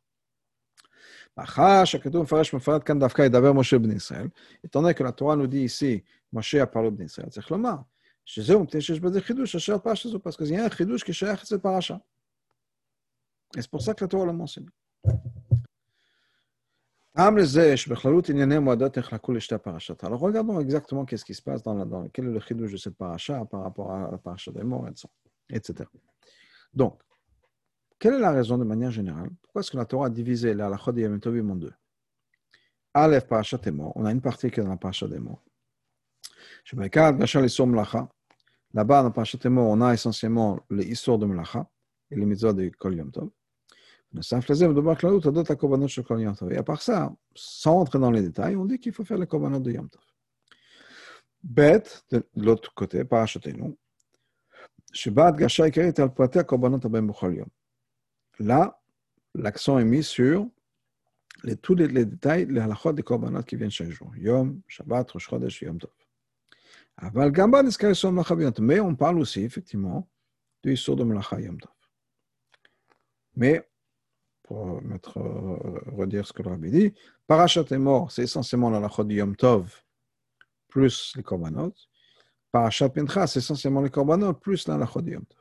Étant donné que la Torah nous dit ici, Moshe a parlé d'Israël, c'est Chlomar. Parce qu'il y a un chidouche qui est cette paracha. Et c'est pour ça que la Torah l'a mentionné. Alors regardons exactement qu'est-ce qui se passe dans la, est le chidouche de cette paracha par rapport à la paracha des morts, etc. Donc, quelle est la raison de manière générale? Pourquoi est-ce que la Torah a divisé la halachot de Yom en deux? Aleph, paracha des morts. On a une partie qui est dans la paracha des morts. Là-bas, dans la paracha des morts, on a essentiellement les histoires de Melacha et les mitzvahs de Kol Yom Tov. Et à part ça, sans entrer dans les détails, on dit qu'il faut faire les korbanot de Yom Tov. Bête, de l'autre côté, parachatenu, Là, l'accent est mis sur les, tous les, les, détails, les halachot des korbanot qui viennent chaque jour. Yom, Shabbat, Rosh Chodesh, Yom Tov. Mais on parle aussi, effectivement, du Yisur de Melacha Yom Tov. Mais pour mettre, euh, redire ce que le rabbi dit. Parachat est mort, c'est essentiellement la lachot Yom Tov plus les korbanot. Parachat Pinchas, essentiellement les korbanot, plus la lachot de Yom Tov.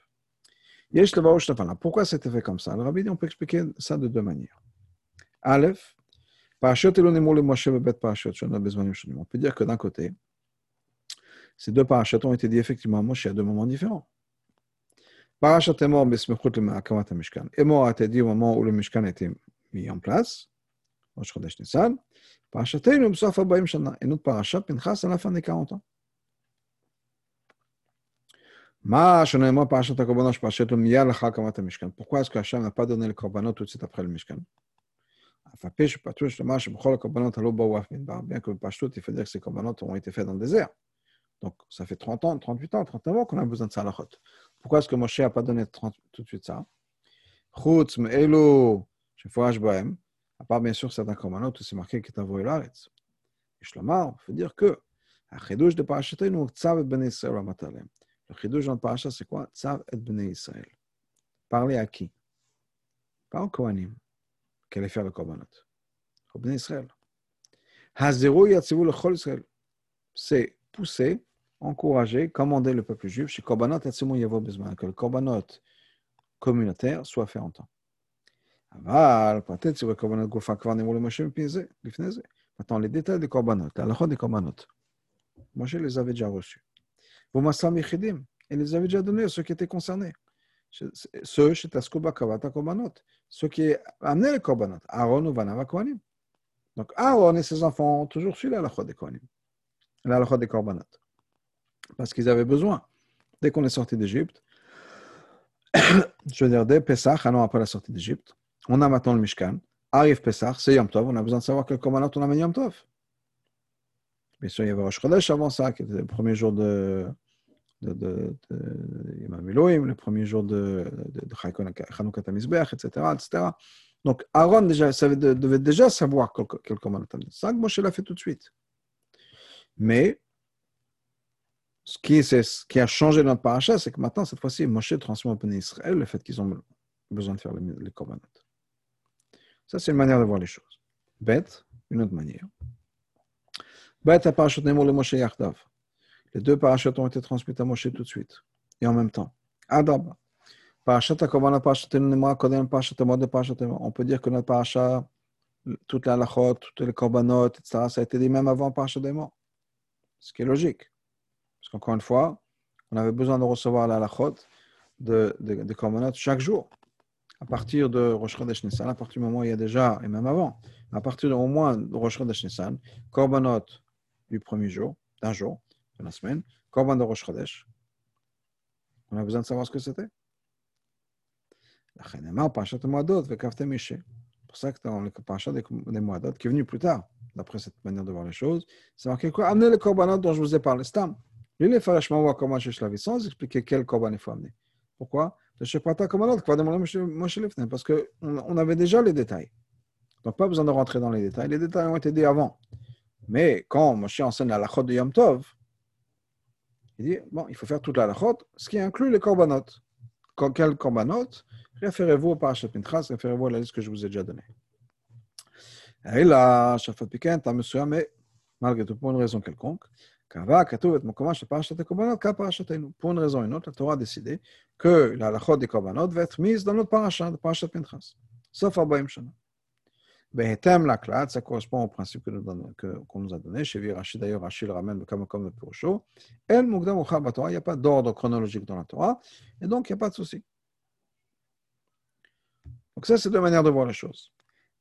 Yesh Pourquoi c'était fait comme ça? Le rabbi dit on peut expliquer ça de deux manières. Aleph, Parashot Elonimo le Moshe Parashot, on peut dire que d'un côté, ces deux parachutes ont été dit effectivement à Moshe à deux moments différents. Parashat Emor Besmechut le Akamat Mishkan. Emor a été dit au moment où le Mishkan a été mis en place, Rosh Chodesh Nissan. Parashat Einu B'sof Abayim Shana. Et notre parachat Pinchas à la fin des 40 ans. Pourquoi est-ce que Hachem n'a pas donné le korbanot tout de suite après le Mishkan Bien que le Pashtot, il fait dire que ces korbanot ont été faits dans le désert. Donc, ça fait 30 ans, 38 ans, 39 ans qu'on a besoin de ça à la chute. Pourquoi est-ce que Moshe n'a pas donné tout de suite ça? À part bien sûr certains korbanot où c'est marqué qu'il est envoyé l'aretz. Et Shlomar, faut dire que, Chidouche de Parashatenu, Tzav et Ben Israël. Le chidouche dans le parachat, c'est quoi? Tzav et Bnei Israël. Parler à qui? Pas au Kohanim, qui faire le korbanot. Au Bnei Israël. Hazero yatzivu le chol Israël. C'est pousser, encourager, commander le peuple juif, chez Korbanot besoin que le Korbanot communautaire soit fait en temps. Maintenant, les détails des Korbanot, la des Korbanot, moi je les avais déjà reçus. Et les avait déjà donnés à ceux qui étaient concernés. Ceux, chez Taskoba Kavata Korbanot, ceux qui amenaient les Korbanot, Aaron ou Vanava Kohanim. Donc Aaron et ses enfants ont toujours su la des Kohanim, la des Korbanot. Parce qu'ils avaient besoin. Dès qu'on est sorti d'Égypte, *coughs* je veux dire, dès Pessah, un an après la sortie d'Égypte, on a maintenant le Mishkan. Arrive Pessah, c'est Yom Tov. On a besoin de savoir quel Korbanot on a mis Yom Tov. Bien sûr, il y avait Rosh avant ça, qui était le premier jour de, de, Imam Elohim, le premier jour de, Chanukah Tamizbech, etc., etc. Donc, Aaron devait déjà savoir quel, quel commandement Ça, Moshe l'a fait tout de suite. Mais, ce qui, a changé le paracha, c'est que maintenant, cette fois-ci, Moshe transmet au Israël le fait qu'ils ont besoin de faire les, les Ça, c'est une manière de voir les choses. Bête, une autre manière. Les deux parachutes ont été transmis à Moshe tout de suite et en même temps. Adab. On peut dire que notre parachat, toute la lachot, toutes les korbanot, etc., ça a été dit même avant parachat morts. Ce qui est logique. Parce qu'encore une fois, on avait besoin de recevoir la lachot de, de, chaque jour. À partir de Rosh Chodesh Nissan, à partir du moment où il y a déjà, et même avant, à partir au moins de Rosh Chodesh Nissan, korbanot du premier jour, d'un jour, de la semaine, Korban de Rosh Chodesh. On a besoin de savoir ce que c'était. C'est pour ça que dans le parachat des Moadot, qui est venu plus tard, d'après cette manière de voir les choses, c'est marqué quoi? Amenez le korbanot dont je vous ai parlé. Stam. Lui, les voit comment je la vie sans expliquer quel korban il faut amener. Pourquoi? Parce qu'on avait déjà les détails. Donc, pas besoin de rentrer dans les détails. Les détails ont été dit avant. Mais quand Moshe enseigne la lachot de Yom Tov, il dit bon, il faut faire toute la lachot, ce qui inclut les korbanot. Quel korbanot Référez-vous au parachat Pinchas, référez-vous à la liste que je vous ai déjà donnée. Et là, Shafat monsieur, mais malgré tout, pour une raison quelconque, pour une raison ou une autre, la Torah a décidé que la lachot des korbanot va être mise dans notre parachat, le parachat Pinchas. Sauf Arbaim Shana. Behetem la ça correspond au principe qu'on nous, qu nous, a donné. Chez Rashi, d'ailleurs, Rashi le ramène comme comme le Purusho. El Mugdam Torah, il n'y a pas d'ordre chronologique dans la Torah, et donc il n'y a pas de souci. Donc ça, c'est deux manières de voir les choses.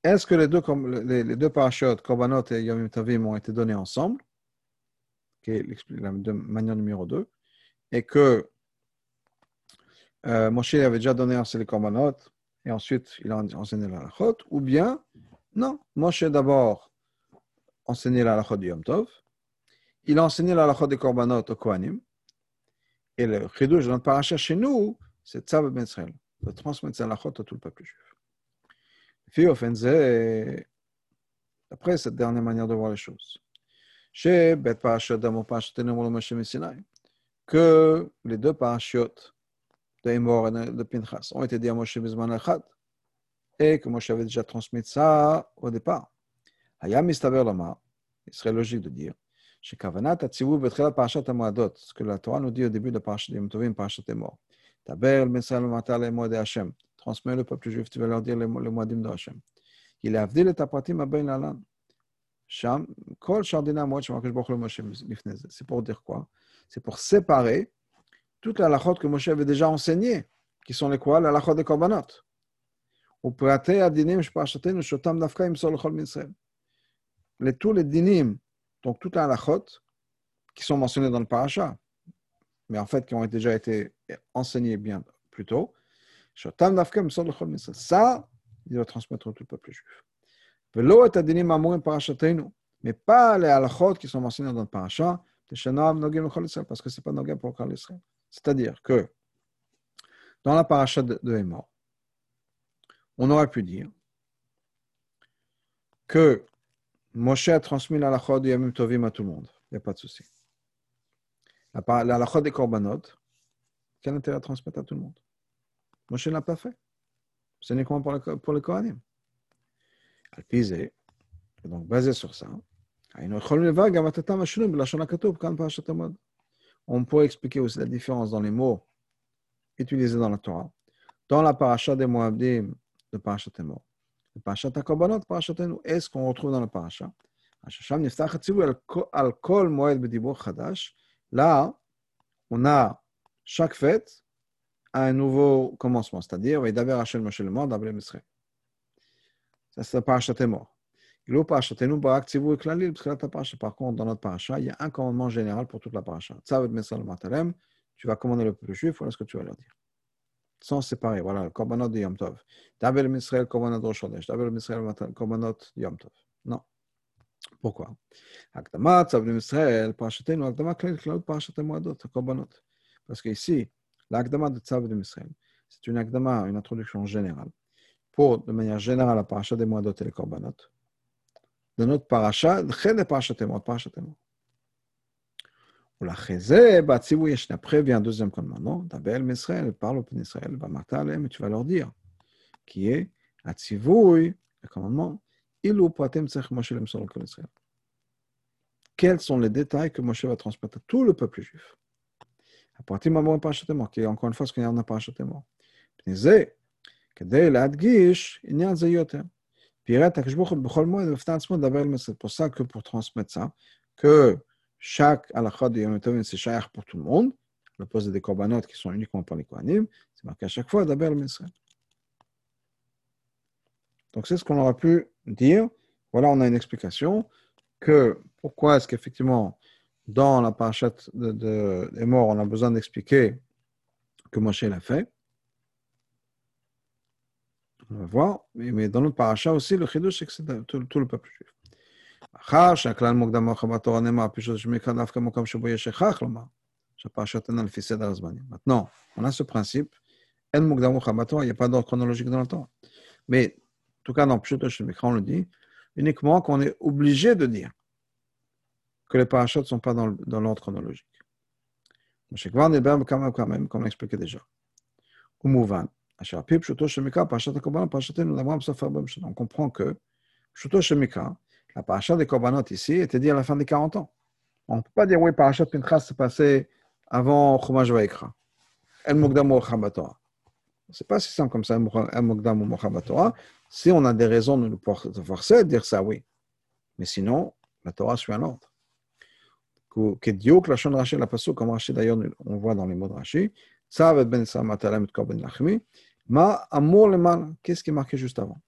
Est-ce que les deux, les, les et Yom Tavim, ont été donnés ensemble qui est la manière numéro 2, et que euh, Moshe avait déjà donné un les Korbanot, et ensuite il a enseigné la Lachot, ou bien non, Moshe d'abord enseigné la halakha du Yom Tov, il a enseigné la halakha des Korbanot au Kohanim, et le chidouche dans le paracha chez nous, c'est Tzav Ben Israël, de transmettre sa halakha à tout le peuple juif. D'après cette dernière manière de voir les choses, que les deux parachot de Emor et de Pinchas ont été dit à Moshe Bizman Echad, et que Moshe avait déjà transmis ça au départ. Hayam Mistaver Lama, il serait logique de dire, שכוונת הציווי בתחילת פרשת המועדות, ce que la Torah nous dit au début de פרשת ימים טובים, פרשת אמור. דבר אל מישראל ומטה למועדי השם. transmets le peuple juif, tu vas leur dire les מועדים de השם. היא להבדיל את הפרטים הבאים להלן. שם, כל שאר c'est pour dire quoi? C'est pour séparer toute la lachot que Moshe avait déjà enseignée, qui sont les quoi? La lachot des korbanot. Les, tous les dinim, donc toute la lachot, qui sont mentionnés dans le paracha, mais en fait qui ont déjà été enseignés bien plus tôt. Ça, il doit transmettre au tout le peuple juif mais pas les halachot qui sont mentionnés dans le paracha, parce que ce n'est pas nogam pour le Israël. C'est-à-dire que dans la paracha de, de Hémor, on aurait pu dire que Moshe a transmis la lachod du Yamim Tovim à tout le monde. Il n'y a pas de souci. La, la des Korbanot, quel intérêt à transmettre à tout le monde Moshe ne l'a pas fait. C'est uniquement pour, le, pour les Kohanim. Et donc, basé sur ça, on peut expliquer aussi la différence dans les mots utilisés dans la Torah, dans la paracha des Moabdim, le parachat des morts, le parachat Akobanot, le parachat nous. Et ce qu'on retrouve dans le paracha, là, on a chaque fête à un nouveau commencement, c'est-à-dire, et d'avoir Hachem Moshe le mort, d'après Misraël. Ça, bah, c'est la paracha mort. Par contre, dans notre paracha, il y a un commandement général pour toute la paracha. Tu vas commander le peuple juif, voilà ce que tu vas leur dire. Sans séparer, voilà, le korbanot de Yom Tov. Dabel Misrael, korbanot Rosh Dabel Misrael, korbanot Yom Tov. Non. Pourquoi? Akdama, Tzabel Misrael, parachatenu, Akdama, Klel, Klaud, parachatenu, Adot, korbanot. Parce qu'ici, l'Akdama de Tzabel Misrael, c'est une Akdama, une introduction générale pour, de manière générale, la paracha des Moadot et les Korbanot, de notre paracha, les parachas témoins, parachas témoins. Après vient un deuxième commandement, d'Abel Mesraël, parle au peuple d'Israël, mais tu vas leur dire, qui est Atzivouy, le commandement, Ilou Pratem Tsech Moshe le Kol Israël. Quels sont les détails que Moshe va transmettre à tout le peuple juif? À partir du moment où il qui est encore une fois ce qu'on a dans le parachat témoin. C'est pour ça que pour transmettre ça, que chaque halakha de Yom Tovim, c'est chayach pour tout le monde. Le poste des korbanot qui sont uniquement pour les Kohanim, c'est marqué à chaque fois d'Aber le Donc c'est ce qu'on aura pu dire. Voilà, on a une explication que pourquoi est-ce qu'effectivement, dans la parachate des morts, on a besoin d'expliquer que Moshe l'a fait. On va voir. Mais, mais dans notre parachat aussi, le chidouche, c'est que c'est tout, tout, le peuple juif. מאחר שהכלל מוקדם מאוחר בתורה נאמר, פישוט שמקרא דווקא במקום שבו יש הכרח לומר, שהפרשות אינן לפי סדר הזמנים. Maintenant, on a ce principe, אין מוקדם מאוחר בתורה, il n'y a pas d'ordre chronologique dans le temps. Mais, en tout cas, dans Pshuto Shemikra, on le dit, uniquement qu'on est obligé de dire que les parachutes ne sont pas dans, dans l'ordre chronologique. שכבר נדבר בכמה וכמה, comme on expliqué déjà. ומובן, אשר on comprend que la paracha des Korbanot ici était dit à la fin des 40 ans. On ne peut pas dire oui, paracha de Pinchas s'est passé avant Chumash Vaikra. El Mugdam ou C'est pas si simple comme ça, El Mugdam ou Si on a des raisons de nous forcer à dire ça, oui. Mais sinon, la Torah suit un ordre. Que Dieu, que la Shon Rashi, la Pasuk, comme Rashi d'ailleurs, on voit dans les mots de Rashi, Tzav ben Samatalem et Korban Lachmi, Ma amour le mal, qu'est-ce qui est marqué juste avant?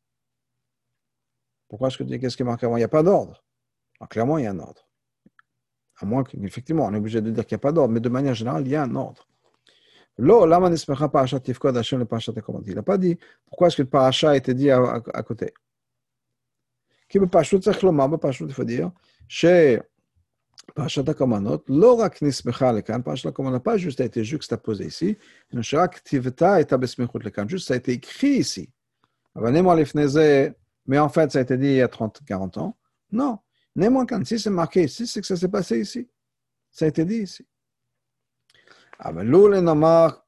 Pourquoi est-ce que tu dis qu'est-ce qui est marqué avant? Il n'y a pas d'ordre. clairement, il y a un ordre. À moins qu'effectivement, on est obligé de dire qu'il n'y a pas d'ordre, mais de manière générale, il y a un ordre. Il n'a pas dit pourquoi est-ce que le paracha a été dit à, à, à côté? Il faut dire Parashat Akomanot, l'aura knismecha lekan, Parashat Akomanot, pas juste été juxtaposé ici, Nashra ktivta et abesmechut lekan, juste ça a été écrit ici. Némo lefneze, mais en fait ça a été dit il y a 30, 40 ans. Non. Némo kan, si c'est marqué ici, c'est que ça s'est passé ici. Ça a été dit ici. Avalou le namar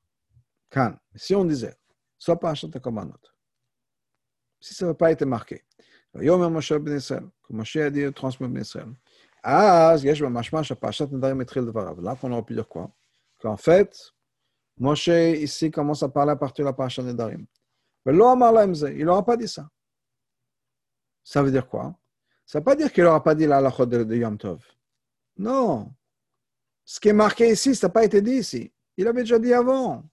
kan. Si on disait, soit Parashat Akomanot, si ça n'avait pas été marqué, Yomer Moshe ben Israël, que Moshe a dit, transmet ben Israël. אז יש במשמע שפרשת נדרים התחיל דבריו. Là qu'on aurait pu dire quoi? Qu'en fait, Moshe ici commence à parler à partir de la parasha Nedarim. ולא אמר להם זה, il n'aura pas dit ça. Ça veut dire quoi? Ça ne veut pas dire qu'il n'aura pas dit la halachot de, de Yom Tov. Non. Ce qui est marqué ici, ça n'a pas été dit ici. Il avait déjà dit avant.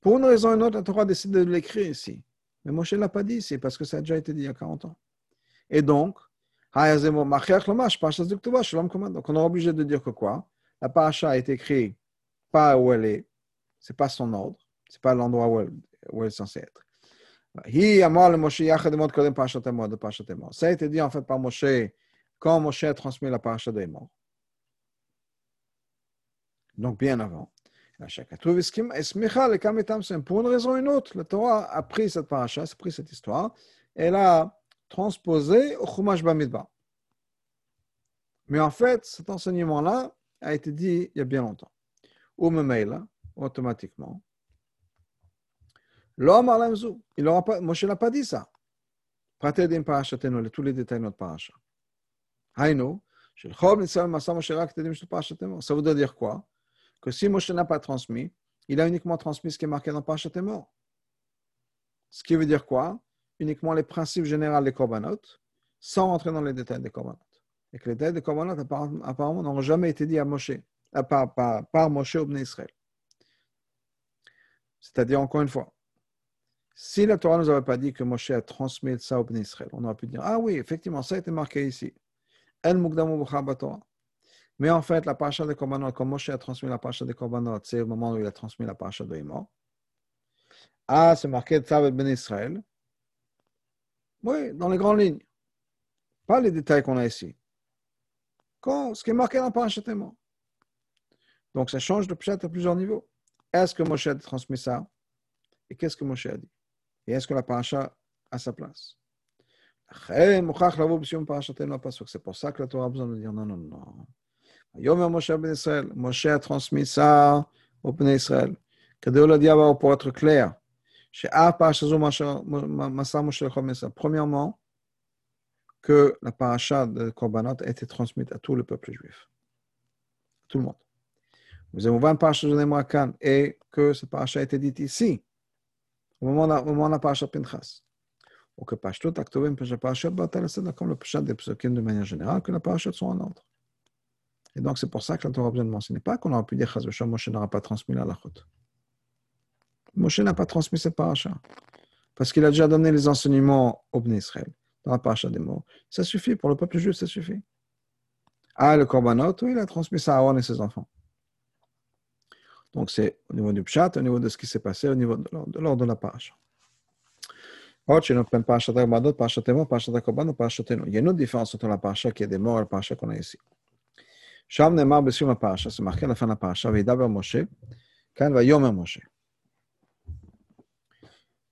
Pour une raison ou une autre, la Torah décide de l'écrire ici. Mais Moshe ne l'a pas dit ici parce que ça a déjà été dit il y a 40 ans. Et donc, donc on est obligé de dire que quoi La paracha a été écrite pas où elle est, ce n'est pas son ordre, ce n'est pas l'endroit où elle, est censée être. Ça a été dit en fait par Moshe quand Moshe a transmis la paracha de Emor. Donc bien avant. Pour une raison ou une autre, la Torah a pris cette paracha, a pris cette histoire, et l'a transposée au Chumash Bamidbar. Mais en fait, cet enseignement-là a été dit il y a bien longtemps. Ou même automatiquement. L'homme a il aura pas, Moshe n'a pas dit ça. Pratedim parashatenu, tous les détails de notre paracha. Hainu, ça voudrait dire quoi? Que si Moshe n'a pas transmis, il a uniquement transmis ce qui est marqué dans Parashat mort. Ce qui veut dire quoi? Uniquement les principes généraux des Korbanot, sans rentrer dans les détails des Korbanot. Et que les détails des Korbanot, apparemment, n'ont jamais été dit à Moshe, à, par, par, Moshe au Israël. C'est-à-dire, encore une fois, si la Torah ne nous avait pas dit que Moshe a transmis ça au Israël, on aurait pu dire Ah oui, effectivement, ça a été marqué ici. El. Mais en fait, la paracha des Korbanot, comme Moshe a transmis la paracha des Korbanot, c'est le moment où il a transmis la paracha de Imo. Ah, c'est marqué Tzavet Ben Israël. Oui, dans les grandes lignes. Pas les détails qu'on a ici. Quand, ce qui est marqué dans la paracha Imo. Donc, ça change de pshat à plusieurs niveaux. Est-ce que Moshe a transmis ça? Et qu'est-ce que Moshe a dit? Et est-ce que la paracha a sa place? C'est pour ça que la Torah a besoin de dire non, non, non. Yomer Moshe Ben a transmis ça au Ben Israël. pour être clair. Premièrement, que la paracha de Korbanot a été transmise à tout le peuple juif. Tout le monde. Vous avez ouvert paracha de et que cette paracha a été dite ici, au moment de la paracha Pinchas. Ou que Pashtot, Aktobim, Parashat, comme le Pashtot des psukim de manière générale, que la paracha soit en ordre. Et donc, c'est pour ça que la Torah a besoin de mentionner. Pas qu'on aurait pu dire que Moshe n'aura pas transmis la lachot. Moshe n'a pas transmis cette paracha. Parce qu'il a déjà donné les enseignements au Bnei Israël, dans la paracha des morts. Ça suffit, pour le peuple juif, ça suffit. Ah, le Korbanot, oui, il a transmis ça à Aaron et ses enfants. Donc c'est au niveau du Pshat, au niveau de ce qui s'est passé, au niveau de l'ordre de, la paracha. Il y a une autre différence entre la paracha qui est des morts et la paracha qu'on a ici. Sham Neymar, ma paracha, c'est marqué à la fin de la paracha, Vedaber Moshe, Kan va Yomer Moshe.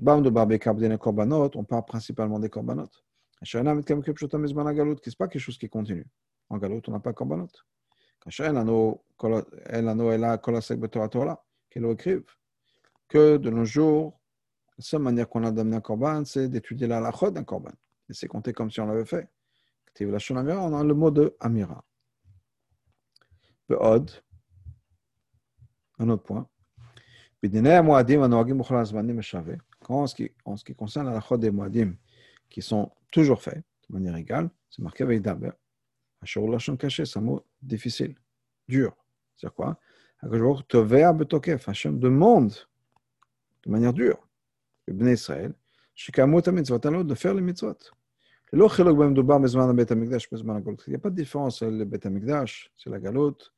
on parle principalement des korbanot. Qui n'est pas quelque chose qui continue. En galout, on n'a pas korbanot. Que de nos jours, la seule manière qu'on a d'amener un korban, c'est d'étudier la lachot d'un korban. Et c'est compté comme si on l'avait fait on a le mot de Amira. Be'od, un autre point. En ce, qui, en ce qui concerne la des Moadim, qui sont toujours faits de manière égale, c'est marqué avec Daber. Hachor Lashon caché, c'est un mot difficile, dur. C'est quoi? Hashem demande de manière dure, Ben Israël, de faire les mitzvot. Il n'y a pas de différence le Beth Amikdash, c'est la galoute.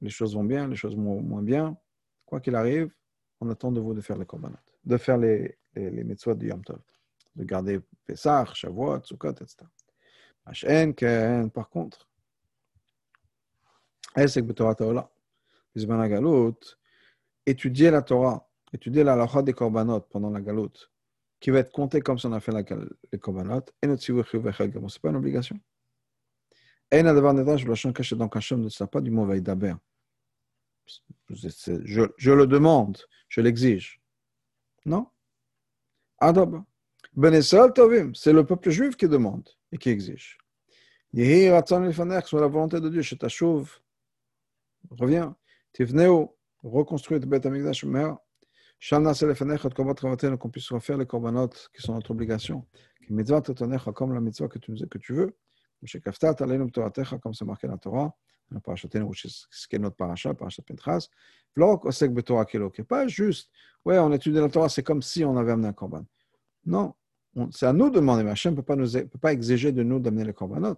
Les choses vont bien, les choses vont moins bien. Quoi qu'il arrive, on attend de vous de faire les korbanot, de faire les, les, les mitzvot du Yom Tov, de garder Pesach, Shavuot, Sukkot, etc. Par contre, la galoute, étudier la Torah, étudier la halakha des korbanot pendant la galoute, qui va être compté comme si on a fait la, les korbanot, et notre sivu chiyuv echad gamon. C'est pas une obligation. En adavar nedrash b'lashon kashet, donc Hachem ne sait pas du mot vaïdaber. Je, je le demande, je l'exige. Non? Adab. Ben Tovim, c'est le peuple juif qui demande et qui exige. Yehi ratzon lefanech, sur la volonté de Dieu, shetashuv, reviens, tivneu, reconstruire le Beth Amikdash, mais Sham nase lefanech, et korbat ravatel, qu'on puisse refaire les korbanot qui sont notre obligation. Qui mitzvah tetonecha, comme la mitzvah que tu, veux. Shekaftat aleinu toratecha, comme c'est marqué dans la Torah. Ce qui est notre paracha, parachat Pentras. Vlok osek betorah qui n'est pas juste, ouais, on étudie la Torah, c'est comme si on avait amené un korban. Non, c'est à nous de demander, mais Hachem ne peut pas, peut pas exiger de nous d'amener les korbanot.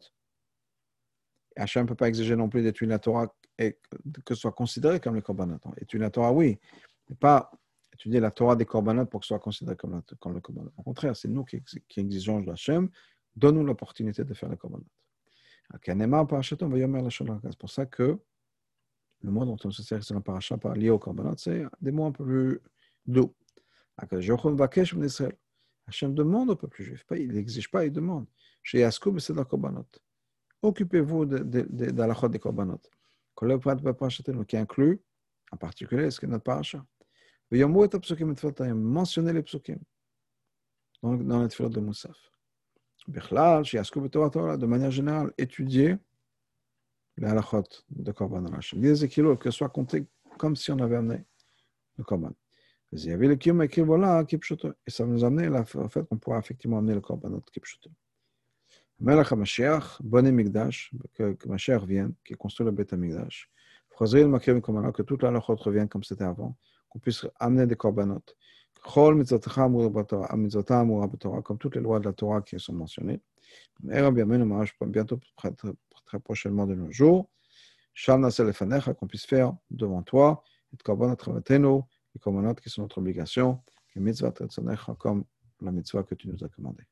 Hachem ne peut pas exiger non plus d'étudier la Torah et que ce soit considéré comme les korbanot. Étudier la Torah, oui, mais pas étudier la Torah des korbanot pour que ce soit considéré comme, le korbanot. Au contraire, c'est nous qui, qui exigeons de Hachem, donne-nous l'opportunité de faire les korbanot. C'est pour ça que le mot dont on se sert sur la paracha par lié au korbanot, c'est des mots un peu plus doux. Hachem demande au peuple juif, il n'exige pas, il demande. Chez Yaskoub, c'est la korbanot. Occupez-vous de, la des korbanot. Qui inclut, en particulier, ce que notre paracha. Mentionnez les psukim dans, dans tefilot de Moussaf. De manière générale, étudier les halachot de korban Hachem. Des kilos, que soit compté comme si on avait amené le korban. Et ça va nous amener au fait qu'on pourra effectivement amener le korbanot kipshuto. Melech HaMashiach, Boné Migdash, que Mashiach vienne, qui construit le Beth HaMikdash. Chazril Makrim Komara, que toute la lachot revienne comme c'était avant, qu'on puisse amener des korbanot. Comme toutes les lois de la Torah qui sont mentionnées. Bientôt, très prochainement de nos jours. Qu'on puisse faire devant toi, et les korbanot qui sont notre obligation, comme la mitzvah que tu nous as commandé.